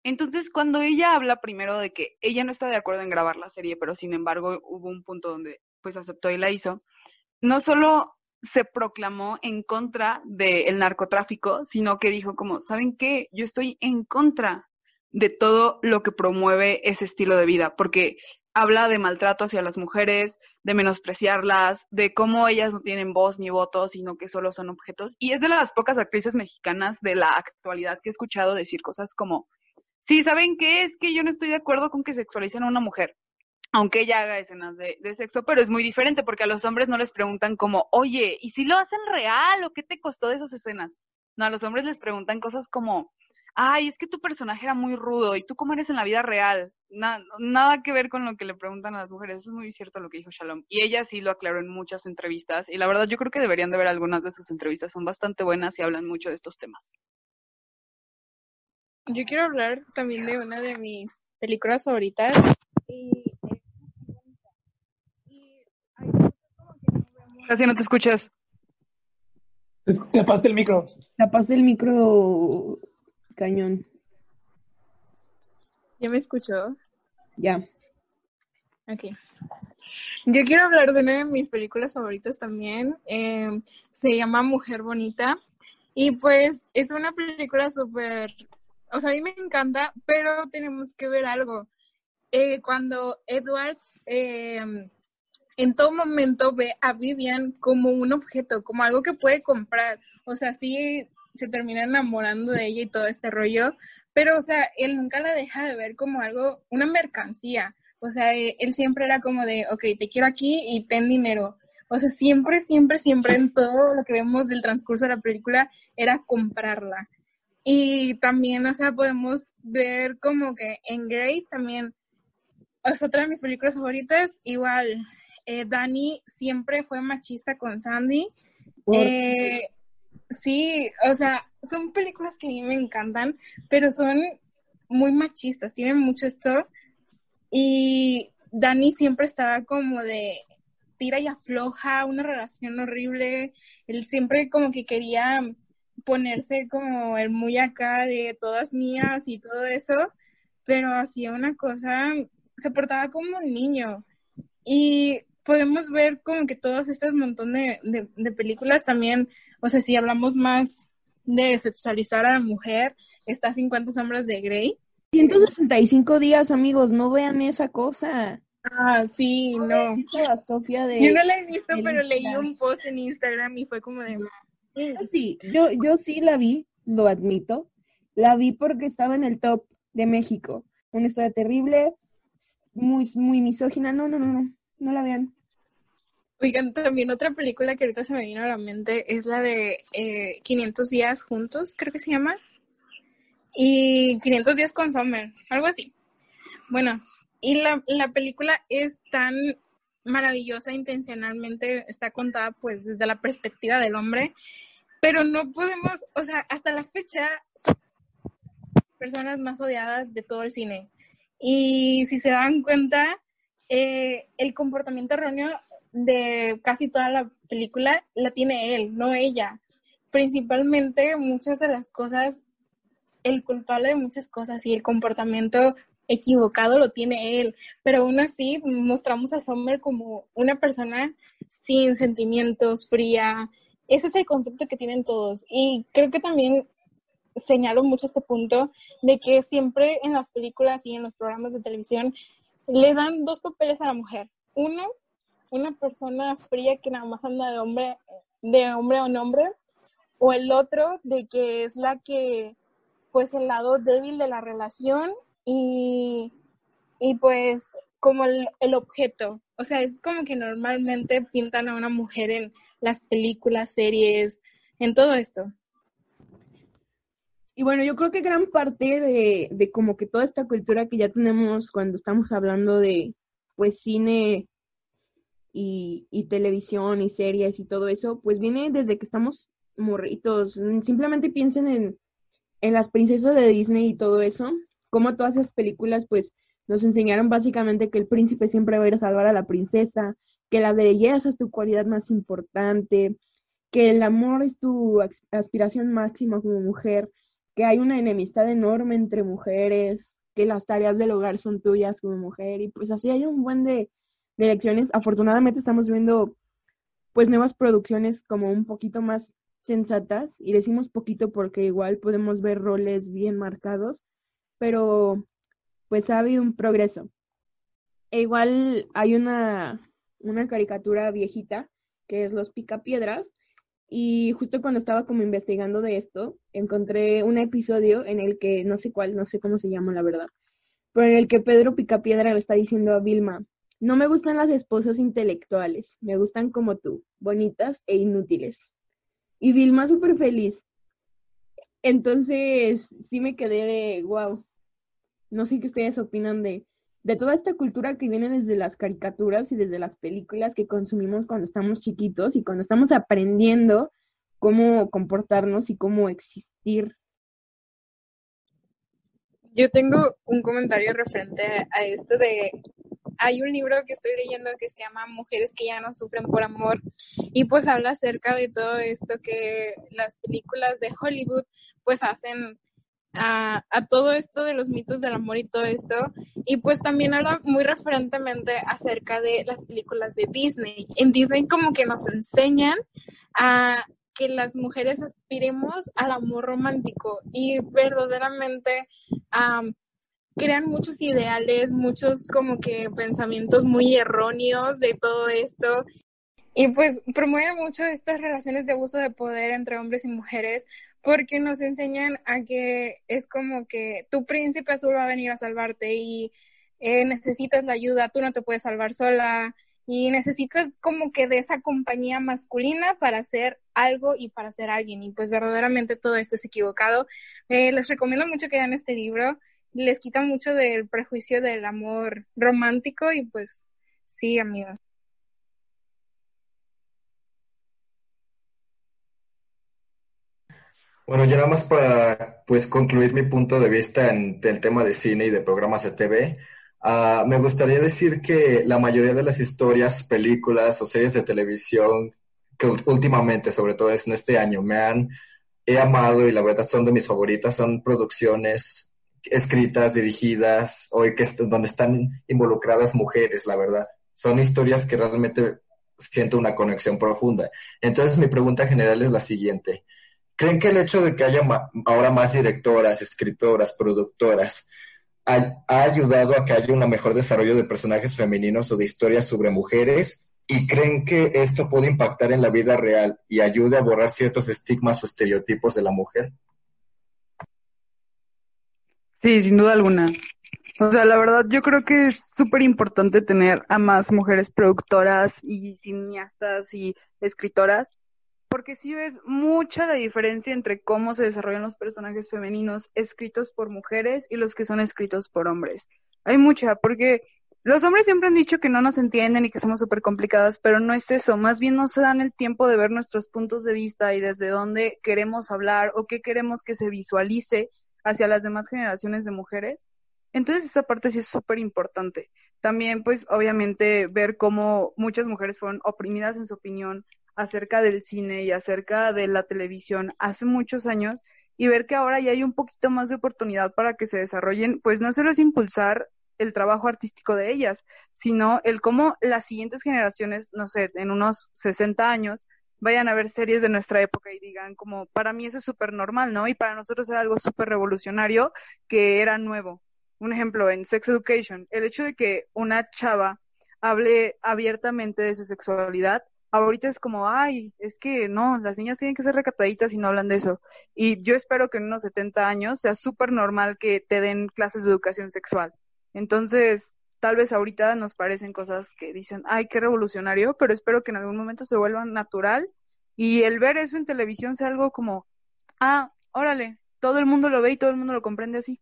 entonces, cuando ella habla primero de que ella no está de acuerdo en grabar la serie, pero sin embargo hubo un punto donde pues aceptó y la hizo, no solo se proclamó en contra del narcotráfico, sino que dijo como, ¿saben qué? Yo estoy en contra de todo lo que promueve ese estilo de vida, porque habla de maltrato hacia las mujeres, de menospreciarlas, de cómo ellas no tienen voz ni voto, sino que solo son objetos. Y es de las pocas actrices mexicanas de la actualidad que he escuchado decir cosas como, Sí, ¿saben qué? Es que yo no estoy de acuerdo con que sexualicen a una mujer, aunque ella haga escenas de, sexo, pero es muy diferente porque a los hombres no les preguntan como, oye, ¿y si lo hacen real o qué te costó de esas escenas? No, a los hombres les preguntan cosas como, ay, es que tu personaje era muy rudo y tú cómo eres en la vida real. nada que ver con lo que le preguntan a las mujeres. Es muy cierto lo que dijo Shalom. Y ella sí lo aclaró en muchas entrevistas. Y la verdad yo creo que deberían de ver algunas de sus entrevistas. Son bastante buenas y hablan mucho de estos temas. Yo quiero hablar también de una de mis películas favoritas. Y, Casi no te escuchas. Te apaste el micro. Te apaste el micro cañón. ¿Ya me escuchó? Ya. Ok. Yo quiero hablar de una de mis películas favoritas también. Eh, se llama Mujer Bonita. Y pues es una película súper o sea, a mí me encanta, pero tenemos que ver algo. Eh, cuando Edward em, en todo momento ve a Vivian como un objeto, como algo que puede comprar. O sea, sí se termina enamorando de ella y todo este rollo, pero, o sea, él nunca la deja de ver como algo, una mercancía. O sea, eh, él siempre era como de, ok, te quiero aquí y ten dinero. O sea, siempre, siempre, siempre en todo lo que vemos del transcurso de la película era comprarla. Y también, o sea, podemos ver como que en Grace también es otra de mis películas favoritas. Igual, eh, Dani siempre fue machista con Sandy. Eh, sí, o sea, son películas que a mí me encantan, pero son muy machistas, tienen mucho esto. Y Dani siempre estaba como de tira y afloja, una relación horrible. Él siempre como que quería ponerse como el muy acá de todas mías y todo eso, pero hacía una cosa, se portaba como un niño. Y podemos ver como que todos estos montón de, de, películas también, o sea, si hablamos más de sexualizar a la mujer, está 50 sombras de Grey. 165 días, amigos, no vean esa cosa. Ah, sí, no. Sofía de... Yo no la he visto, pero leí un post en Instagram y fue como de... Sí, yo, yo sí la vi, lo admito. La vi porque estaba en el top de México. Una historia terrible, muy, muy misógina. No, no, no, no, no la vean. Oigan, también otra película que ahorita se me vino a la mente es la de 500 eh, días juntos, creo que se llama. Y 500 días con Summer, algo así. Bueno, y la, la película es tan maravillosa intencionalmente, está contada pues desde la perspectiva del hombre, pero no podemos, o sea, hasta la fecha son personas más odiadas de todo el cine. Y si se dan cuenta, eh, el comportamiento erróneo de casi toda la película la tiene él, no ella. Principalmente muchas de las cosas, el culpable de muchas cosas y el comportamiento equivocado lo tiene él, pero aún así mostramos a Summer como una persona sin sentimientos, fría. Ese es el concepto que tienen todos. Y creo que también señalo mucho este punto de que siempre en las películas y en los programas de televisión le dan dos papeles a la mujer. Uno, una persona fría que nada más anda de hombre, de hombre a hombre, o el otro de que es la que, pues el lado débil de la relación y, y pues como el, el, objeto. O sea, es como que normalmente pintan a una mujer en las películas, series, en todo esto. Y bueno, yo creo que gran parte de, de como que toda esta cultura que ya tenemos cuando estamos hablando de pues cine y, y televisión y series y todo eso, pues viene desde que estamos morritos. Simplemente piensen en, en las princesas de Disney y todo eso como todas esas películas pues nos enseñaron básicamente que el príncipe siempre va a ir a salvar a la princesa, que la belleza es tu cualidad más importante, que el amor es tu aspiración máxima como mujer, que hay una enemistad enorme entre mujeres, que las tareas del hogar son tuyas como mujer y pues así hay un buen de, de lecciones. Afortunadamente estamos viendo pues nuevas producciones como un poquito más sensatas y decimos poquito porque igual podemos ver roles bien marcados pero pues ha habido un progreso. E igual hay una, una caricatura viejita que es Los Picapiedras, y justo cuando estaba como investigando de esto, encontré un episodio en el que, no sé cuál, no sé cómo se llama la verdad, pero en el que Pedro Picapiedra le está diciendo a Vilma, no me gustan las esposas intelectuales, me gustan como tú, bonitas e inútiles. Y Vilma súper feliz. Entonces, sí me quedé de, wow, no sé qué ustedes opinan de, de toda esta cultura que viene desde las caricaturas y desde las películas que consumimos cuando estamos chiquitos y cuando estamos aprendiendo cómo comportarnos y cómo existir. Yo tengo un comentario referente a esto de hay un libro que estoy leyendo que se llama Mujeres que ya no sufren por amor y pues habla acerca de todo esto que las películas de Hollywood pues hacen a, todo esto de los mitos del amor y todo esto. Y pues también habla muy referentemente acerca de las películas de Disney. En Disney como que nos enseñan a que las mujeres aspiremos al amor romántico y verdaderamente crean muchos ideales, muchos como que pensamientos muy erróneos de todo esto. Y pues promueven mucho estas relaciones de abuso de poder entre hombres y mujeres, porque nos enseñan a que es como que tu príncipe azul va a venir a salvarte y eh, necesitas la ayuda, tú no te puedes salvar sola y necesitas como que de esa compañía masculina para hacer algo y para ser alguien y pues verdaderamente todo esto es equivocado. Eh, les recomiendo mucho que lean este libro, les quita mucho del prejuicio del amor romántico y pues sí, amigos. Bueno, ya nada más para pues concluir mi punto de vista en el tema de cine y de programas de TV, ah, me gustaría decir que la mayoría de las historias, películas o series de televisión que últimamente, sobre todo en este año, me han he amado y la verdad son de mis favoritas, son producciones escritas, dirigidas, o que donde están involucradas mujeres, la verdad. Son historias que realmente siento una conexión profunda. Entonces mi pregunta general es la siguiente. ¿Creen que el hecho de que haya ahora más directoras, escritoras, productoras, ha, ayudado a que haya un mejor desarrollo de personajes femeninos o de historias sobre mujeres? ¿Y creen que esto puede impactar en la vida real y ayude a borrar ciertos estigmas o estereotipos de la mujer? Sí, sin duda alguna. O sea, la verdad, yo creo que es súper importante tener a más mujeres productoras y cineastas y escritoras, porque sí ves mucha la diferencia entre cómo se desarrollan los personajes femeninos escritos por mujeres y los que son escritos por hombres. Hay mucha, porque los hombres siempre han dicho que no nos entienden y que somos súper complicadas, pero no es eso, más bien no se dan el tiempo de ver nuestros puntos de vista y desde dónde queremos hablar o qué queremos que se visualice hacia las demás generaciones de mujeres. Entonces esa parte sí es súper importante. También pues obviamente ver cómo muchas mujeres fueron oprimidas en su opinión, acerca del cine y acerca de la televisión hace muchos años y ver que ahora ya hay un poquito más de oportunidad para que se desarrollen, pues no solo es impulsar el trabajo artístico de ellas, sino el cómo las siguientes generaciones, no sé, en unos 60 años, vayan a ver series de nuestra época y digan como, para mí eso es súper normal, ¿no? Y para nosotros era algo súper revolucionario que era nuevo. Un ejemplo, en Sex Education, el hecho de que una chava hable abiertamente de su sexualidad ahorita es como, ay, es que no, las niñas tienen que ser recataditas y no hablan de eso. Y yo espero que en unos 70 años sea súper normal que te den clases de educación sexual. Entonces, tal vez ahorita nos parecen cosas que dicen, ay, qué revolucionario, pero espero que en algún momento se vuelvan natural y el ver eso en televisión sea algo como, ah, órale, todo el mundo lo ve y todo el mundo lo comprende así.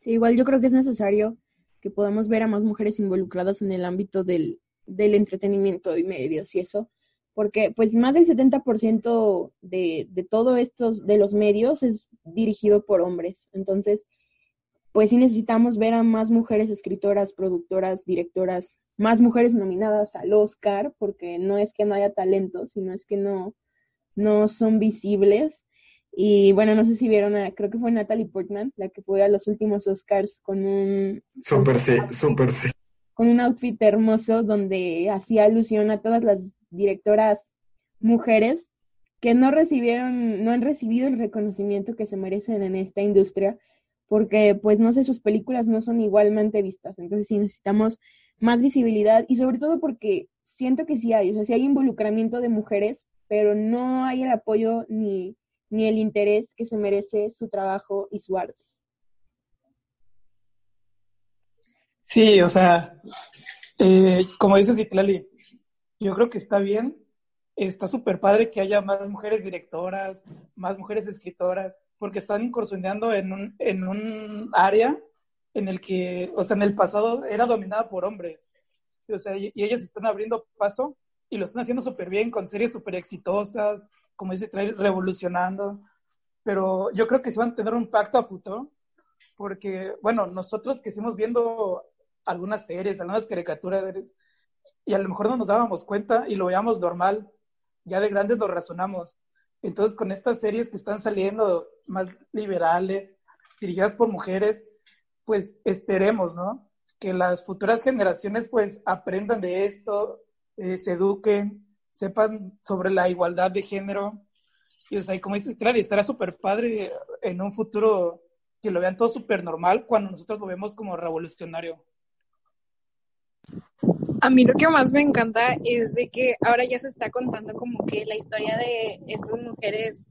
Sí, igual yo creo que es necesario que podamos ver a más mujeres involucradas en el ámbito del, del entretenimiento y medios y eso, porque pues más del 70% de, de todo estos, de los medios es dirigido por hombres. Entonces, pues sí necesitamos ver a más mujeres escritoras, productoras, directoras, más mujeres nominadas al Oscar, porque no es que no haya talento, sino es que no, no son visibles. Y bueno, no sé si vieron, a, creo que fue Natalie Portman, la que fue a los últimos Oscars con un... Súper sí, súper sí. Con un outfit hermoso donde hacía alusión a todas las directoras mujeres que no recibieron, no han recibido el reconocimiento que se merecen en esta industria, porque pues no sé, sus películas no son igualmente vistas. Entonces sí necesitamos más visibilidad y sobre todo porque siento que sí hay, o sea, sí hay involucramiento de mujeres, pero no hay el apoyo ni ni el interés que se merece su trabajo y su arte. Sí, o sea, eh, como dices Citlali, yo creo que está bien, está súper padre que haya más mujeres directoras, más mujeres escritoras, porque están incursionando en un, en un área en el que, o sea, en el pasado era dominada por hombres. O sea, y, y ellas están abriendo paso y lo están haciendo súper bien, con series súper exitosas, como dice traer revolucionando. Pero yo creo que se van a tener un pacto a futuro, porque, bueno, nosotros que estamos viendo algunas series, algunas caricaturas, y a lo mejor no nos dábamos cuenta y lo veíamos normal, ya de grandes lo razonamos. Entonces, con estas series que están saliendo más liberales, dirigidas por mujeres, pues esperemos, ¿no? Que las futuras generaciones pues aprendan de esto, eh, se eduquen, sepan sobre la igualdad de género. Y, o sea, como dices, claro, estará súper padre en un futuro que lo vean todo súper normal cuando nosotros lo vemos como revolucionario. A mí lo que más me encanta es de que ahora ya se está contando como que la historia de estas mujeres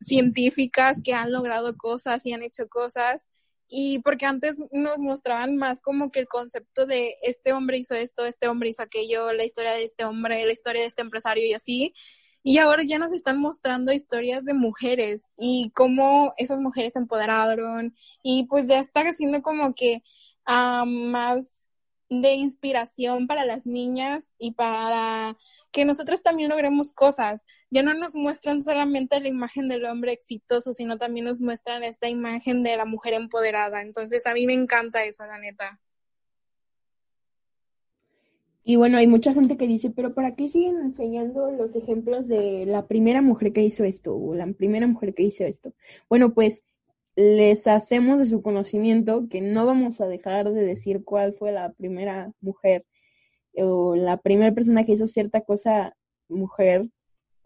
científicas que han logrado cosas y han hecho cosas y porque antes nos mostraban más como que el concepto de este hombre hizo esto, este hombre hizo aquello, la historia de este hombre, la historia de este empresario y así. Y ahora ya nos están mostrando historias de mujeres y cómo esas mujeres se empoderaron y pues ya está haciendo como que uh, más de inspiración para las niñas y para que nosotros también logremos cosas. Ya no nos muestran solamente la imagen del hombre exitoso, sino también nos muestran esta imagen de la mujer empoderada. Entonces a mí me encanta eso, la neta. Y bueno, hay mucha gente que dice, pero ¿para qué siguen enseñando los ejemplos de la primera mujer que hizo esto o la primera mujer que hizo esto? Bueno, pues les hacemos de su conocimiento que no vamos a dejar de decir cuál fue la primera mujer o la primera persona que hizo cierta cosa mujer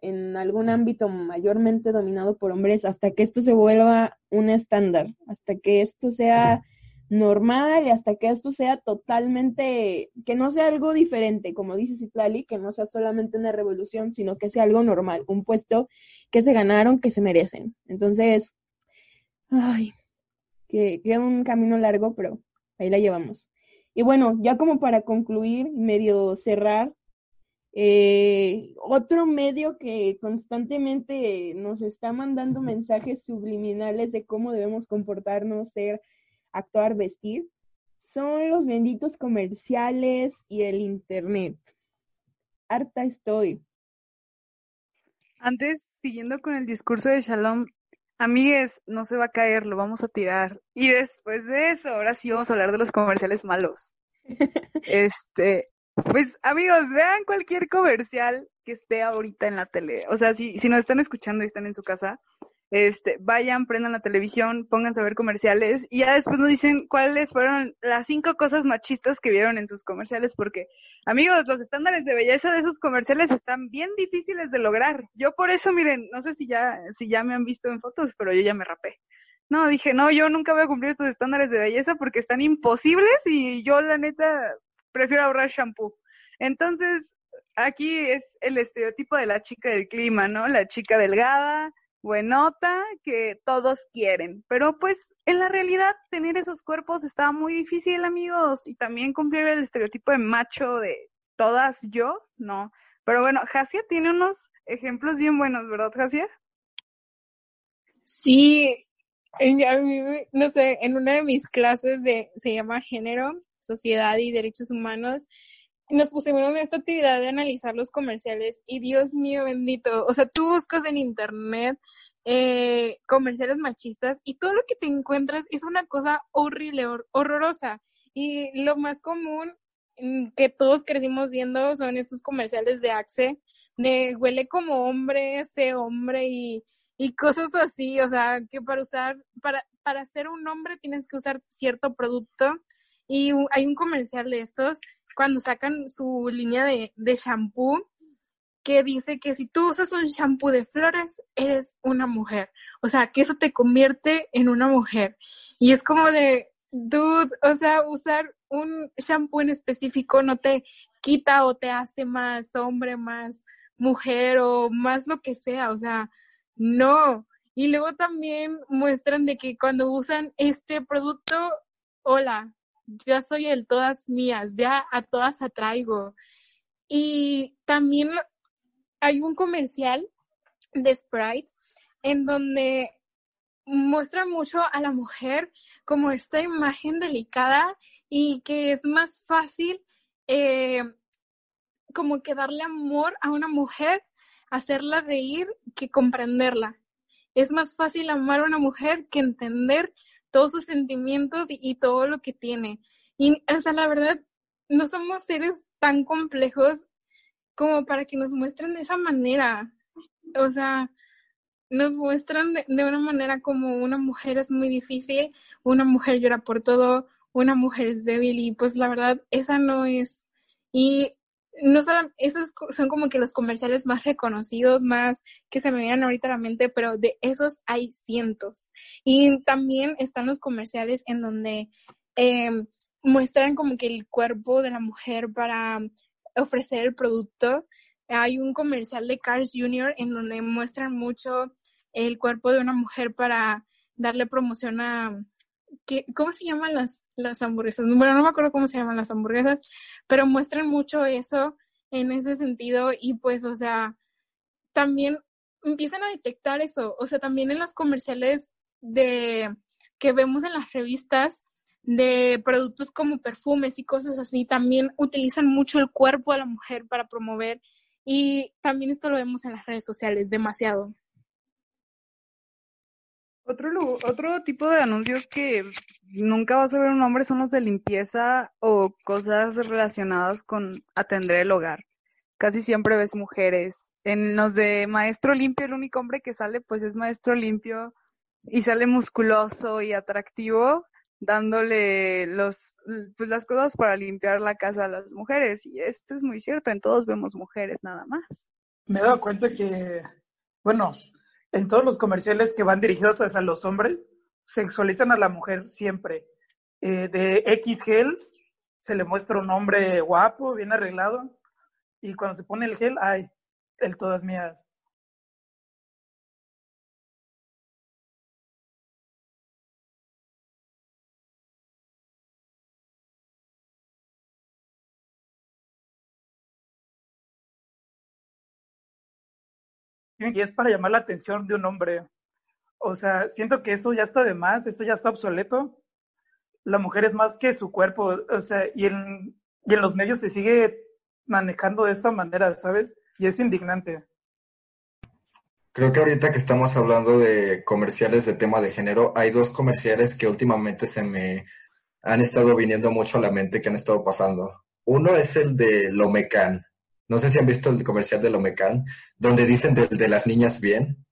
en algún ámbito mayormente dominado por hombres hasta que esto se vuelva un estándar, hasta que esto sea normal y hasta que esto sea totalmente, que no sea algo diferente, como dice Citlali, que no sea solamente una revolución, sino que sea algo normal, un puesto que se ganaron, que se merecen. Entonces, ay, que queda un camino largo, pero ahí la llevamos. Y bueno, ya como para concluir, medio cerrar, eh, otro medio que constantemente nos está mandando mensajes subliminales de cómo debemos comportarnos, ser, actuar, vestir, son los benditos comerciales y el Internet. Harta estoy. Antes, siguiendo con el discurso de Shalom, amigues, no se va a caer, lo vamos a tirar. Y después de eso, ahora sí vamos a hablar de los comerciales malos. este, pues amigos, vean cualquier comercial que esté ahorita en la tele. O sea, si, si nos están escuchando y están en su casa, este, vayan, prendan la televisión, pónganse a ver comerciales y ya después nos dicen cuáles fueron las cinco cosas machistas que vieron en sus comerciales, porque amigos, los estándares de belleza de esos comerciales están bien difíciles de lograr. Yo por eso, miren, no sé si ya, si ya me han visto en fotos, pero yo ya me rapé. No, dije, no, yo nunca voy a cumplir estos estándares de belleza porque están imposibles y yo la neta prefiero ahorrar shampoo. Entonces, aquí es el estereotipo de la chica del clima, ¿no? La chica delgada, buenota que todos quieren. Pero pues en la realidad tener esos cuerpos está muy difícil, amigos. Y también cumplir el estereotipo de macho de todas yo, no. Pero bueno, Jasia tiene unos ejemplos bien buenos, ¿verdad, Jasia? Sí, no sé, en una de mis clases de, se llama Género, Sociedad y Derechos Humanos, nos pusieron esta actividad de analizar los comerciales y Dios mío bendito, o sea, tú buscas en internet eh, comerciales machistas y todo lo que te encuentras es una cosa horrible, horrorosa. Y lo más común mm, que todos crecimos viendo son estos comerciales de Axe, de huele como hombre, ese hombre y, y cosas así, o sea, que para usar, para, para ser un hombre tienes que usar cierto producto y hay un comercial de estos cuando sacan su línea de, de shampoo que dice que si tú usas un shampoo de flores, eres una mujer. O sea, que eso te convierte en una mujer. Y es como de, dude, o sea, usar un shampoo en específico no te quita o te hace más hombre, más mujer o más lo que sea. O sea, no. Y luego también muestran de que cuando usan este producto, hola, yo soy el todas mías, ya a todas atraigo. Y también hay un comercial de Sprite en donde muestra mucho a la mujer como esta imagen delicada y que es más fácil eh, como que darle amor a una mujer, hacerla reír que comprenderla. Es más fácil amar a una mujer que entender todos sus sentimientos y, todo lo que tiene. Y, o la verdad, no somos seres tan complejos como para que nos muestren de esa manera. O sea, nos muestran de, una manera como una mujer es muy difícil, una mujer llora por todo, una mujer es débil y pues la verdad, esa no es. Y no solo, esos son como que los comerciales más reconocidos, más que se me vienen ahorita a la mente, pero de esos hay cientos. Y también están los comerciales en donde em, muestran como que el cuerpo de la mujer para ofrecer el producto. Hay un comercial de Cars Jr. en donde muestran mucho el cuerpo de una mujer para darle promoción a, ¿qué, ¿cómo se llaman las, las hamburguesas? Bueno, no me acuerdo cómo se llaman las hamburguesas, pero muestran mucho eso en ese sentido y pues, o sea, también empiezan a detectar eso, o sea, también en los comerciales de que vemos en las revistas, de productos como perfumes y cosas así, también utilizan mucho el cuerpo de la mujer para promover y también esto lo vemos en las redes sociales demasiado. Otro, otro tipo de anuncios que nunca vas a ver un hombre son los de limpieza o cosas relacionadas con atender el hogar. Casi siempre ves mujeres. En los de maestro limpio, el único hombre que sale pues es maestro limpio y sale musculoso y atractivo dándole los pues las cosas para limpiar la casa a las mujeres y esto es muy cierto, en todos vemos mujeres nada más. Me he dado cuenta que bueno, en todos los comerciales que van dirigidos hacia los hombres, sexualizan a la mujer siempre. Eh, de X gel se le muestra un hombre guapo, bien arreglado, y cuando se pone el gel, ay, el todas mías. Y es para llamar la atención de un hombre. O sea, siento que eso ya está de más, esto ya está obsoleto. La mujer es más que su cuerpo, o sea, y en, y en los medios se sigue manejando de esa manera, ¿sabes? Y es indignante. Creo que ahorita que estamos hablando de comerciales de tema de género, hay dos comerciales que últimamente se me han estado viniendo mucho a la mente que han estado pasando. Uno es el de Lomecan. No sé si han visto el comercial de Lomecan, donde dicen de, de las niñas bien.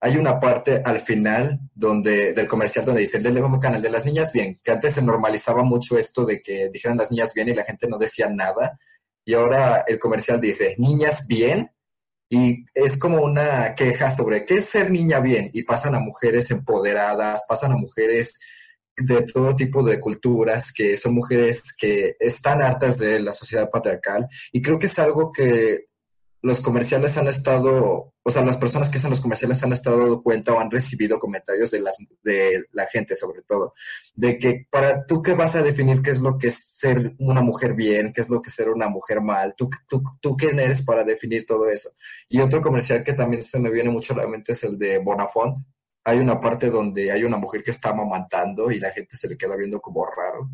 Hay una parte al final donde, del comercial donde dice el de Lomecan, el de las niñas bien, que antes se normalizaba mucho esto de que dijeran las niñas bien y la gente no decía nada. Y ahora el comercial dice niñas bien y es como una queja sobre qué es ser niña bien y pasan a mujeres empoderadas, pasan a mujeres de todo tipo de culturas, que son mujeres que están hartas de la sociedad patriarcal. Y creo que es algo que los comerciales han estado, o sea, las personas que hacen los comerciales han estado dando cuenta o han recibido comentarios de, las, de la gente, sobre todo, de que para tú qué vas a definir qué es lo que es ser una mujer bien, qué es lo que es ser una mujer mal, tú, tú, tú quién eres para definir todo eso. Y otro comercial que también se me viene mucho a la mente es el de Bonafont, hay una parte donde hay una mujer que está amamantando y la gente se le queda viendo como raro.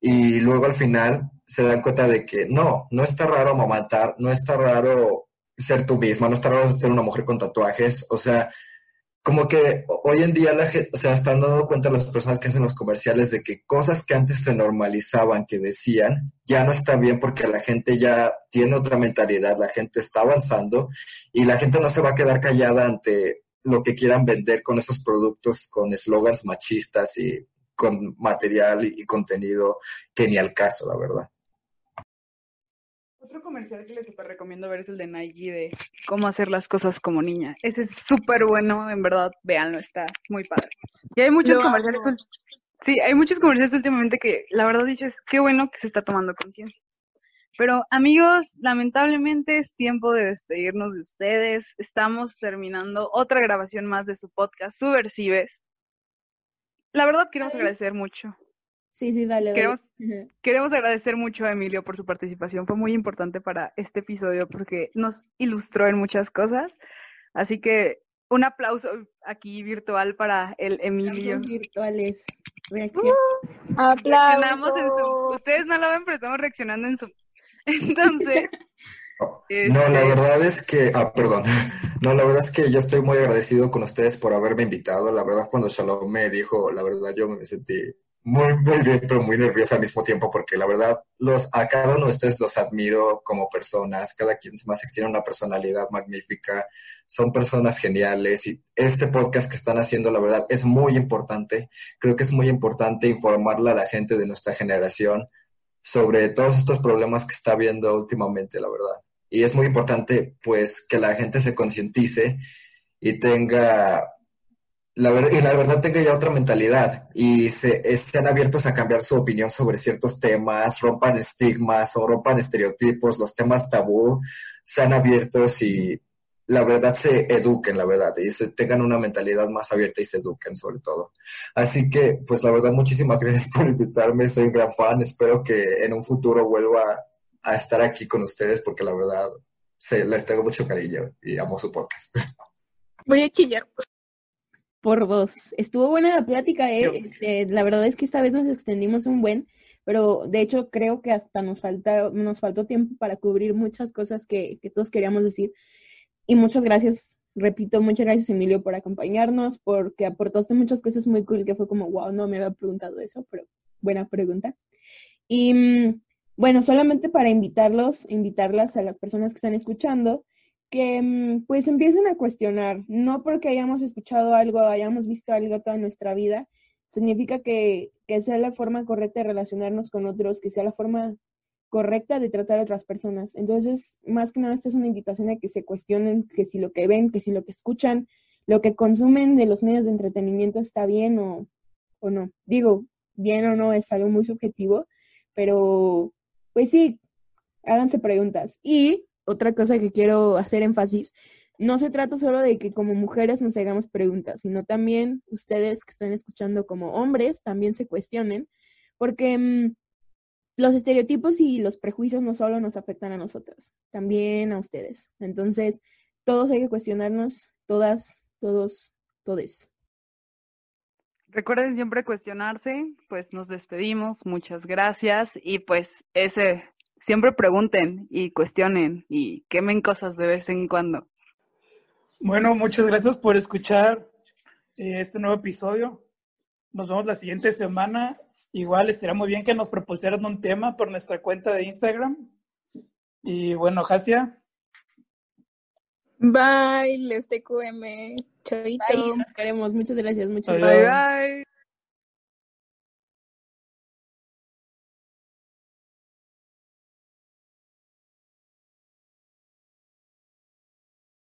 Y luego al final se dan cuenta de que no, no está raro amamantar, no está raro ser tú misma, no está raro ser una mujer con tatuajes. O sea, como que hoy en día la gente, o sea, están dando cuenta las personas que hacen los comerciales de que cosas que antes se normalizaban, que decían, ya no está bien porque la gente ya tiene otra mentalidad, la gente está avanzando y la gente no se va a quedar callada ante lo que quieran vender con esos productos, con eslogans machistas y con material y contenido que ni al caso, la verdad. Otro comercial que les super recomiendo ver es el de Nike de cómo hacer las cosas como niña. Ese es súper bueno, en verdad, véanlo, está muy padre. Y hay muchos comerciales, sí, hay muchos comerciales últimamente que la verdad dices, qué bueno que se está tomando conciencia. Pero amigos, lamentablemente es tiempo de despedirnos de ustedes. Estamos terminando otra grabación más de su podcast, Subversives. La verdad queremos agradecer mucho. Sí, sí, dale. Queremos, queremos agradecer mucho a Emilio por su participación. Fue muy importante para este episodio porque nos ilustró en muchas cosas. Así que un aplauso aquí virtual para el Emilio. virtuales. Reacción. Uh, ustedes no lo ven, pero estamos reaccionando en su entonces... No, la este, verdad es que, ah, perdón, no, la verdad es que yo estoy muy agradecido con ustedes por haberme invitado. La verdad, cuando Shalom me dijo, la verdad, yo me sentí muy, muy bien, pero muy nerviosa al mismo tiempo, porque la verdad, los, a cada uno de ustedes los admiro como personas. Cada quien más tiene una personalidad magnífica. Son personas geniales y este podcast que están haciendo, la verdad, es muy importante. Creo que es muy importante informarle a la gente de nuestra generación sobre todos estos problemas que está habiendo últimamente, la verdad. Y es muy importante, pues, que la gente se concientice y tenga, la, y la verdad tenga ya otra mentalidad y se, abiertos a cambiar su opinión sobre ciertos temas, rompan estigmas o rompan estereotipos, los temas tabú, sean abiertos y la verdad se eduquen, la verdad, y se tengan una mentalidad más abierta y se eduquen sobre todo. Así que, pues la verdad, muchísimas gracias por invitarme, soy un gran fan, espero que en un futuro vuelva a estar aquí con ustedes porque la verdad se, les tengo mucho cariño y amo su podcast. Voy a chillar. por dos. Estuvo buena la plática, ¿eh? Este, la verdad es que esta vez nos extendimos un buen, pero de hecho creo que hasta nos, falta, nos faltó tiempo para cubrir muchas cosas que, que todos queríamos decir. Y muchas gracias, repito, muchas gracias Emilio por acompañarnos, porque aportaste muchas cosas muy cool que fue como, wow, no me había preguntado eso, pero buena pregunta. Y mm, bueno, solamente para invitarlos, invitarlas a las personas que están escuchando, que mm, pues empiecen a cuestionar, no porque hayamos escuchado algo, hayamos visto algo toda nuestra vida, significa que, que sea la forma correcta de relacionarnos con otros, que sea la forma correcta de tratar a otras personas. Entonces, más que nada, esta es una invitación a que se cuestionen que si lo que ven, que si lo que escuchan, lo que consumen de los medios de entretenimiento está bien o, o no. Digo, bien o no es algo muy subjetivo, pero pues sí, háganse preguntas. Y otra cosa que quiero hacer énfasis, no se trata solo de que como mujeres nos hagamos preguntas, sino también ustedes que están escuchando como hombres también se cuestionen, porque mm, los estereotipos y los prejuicios no solo nos afectan a nosotras, también a ustedes. Entonces, todos hay que cuestionarnos, todas, todos, todes. Recuerden siempre cuestionarse, pues nos despedimos, muchas gracias y pues ese, siempre pregunten y cuestionen y quemen cosas de vez en cuando. Bueno, muchas gracias por escuchar eh, este nuevo episodio. Nos vemos la siguiente semana. Igual estaría muy bien que nos propusieran un tema por nuestra cuenta de Instagram. Y bueno, Jasia. Bye, les TQM. Chavito. Bye, nos queremos. Muchas gracias. Muchas Adiós. Bye bye.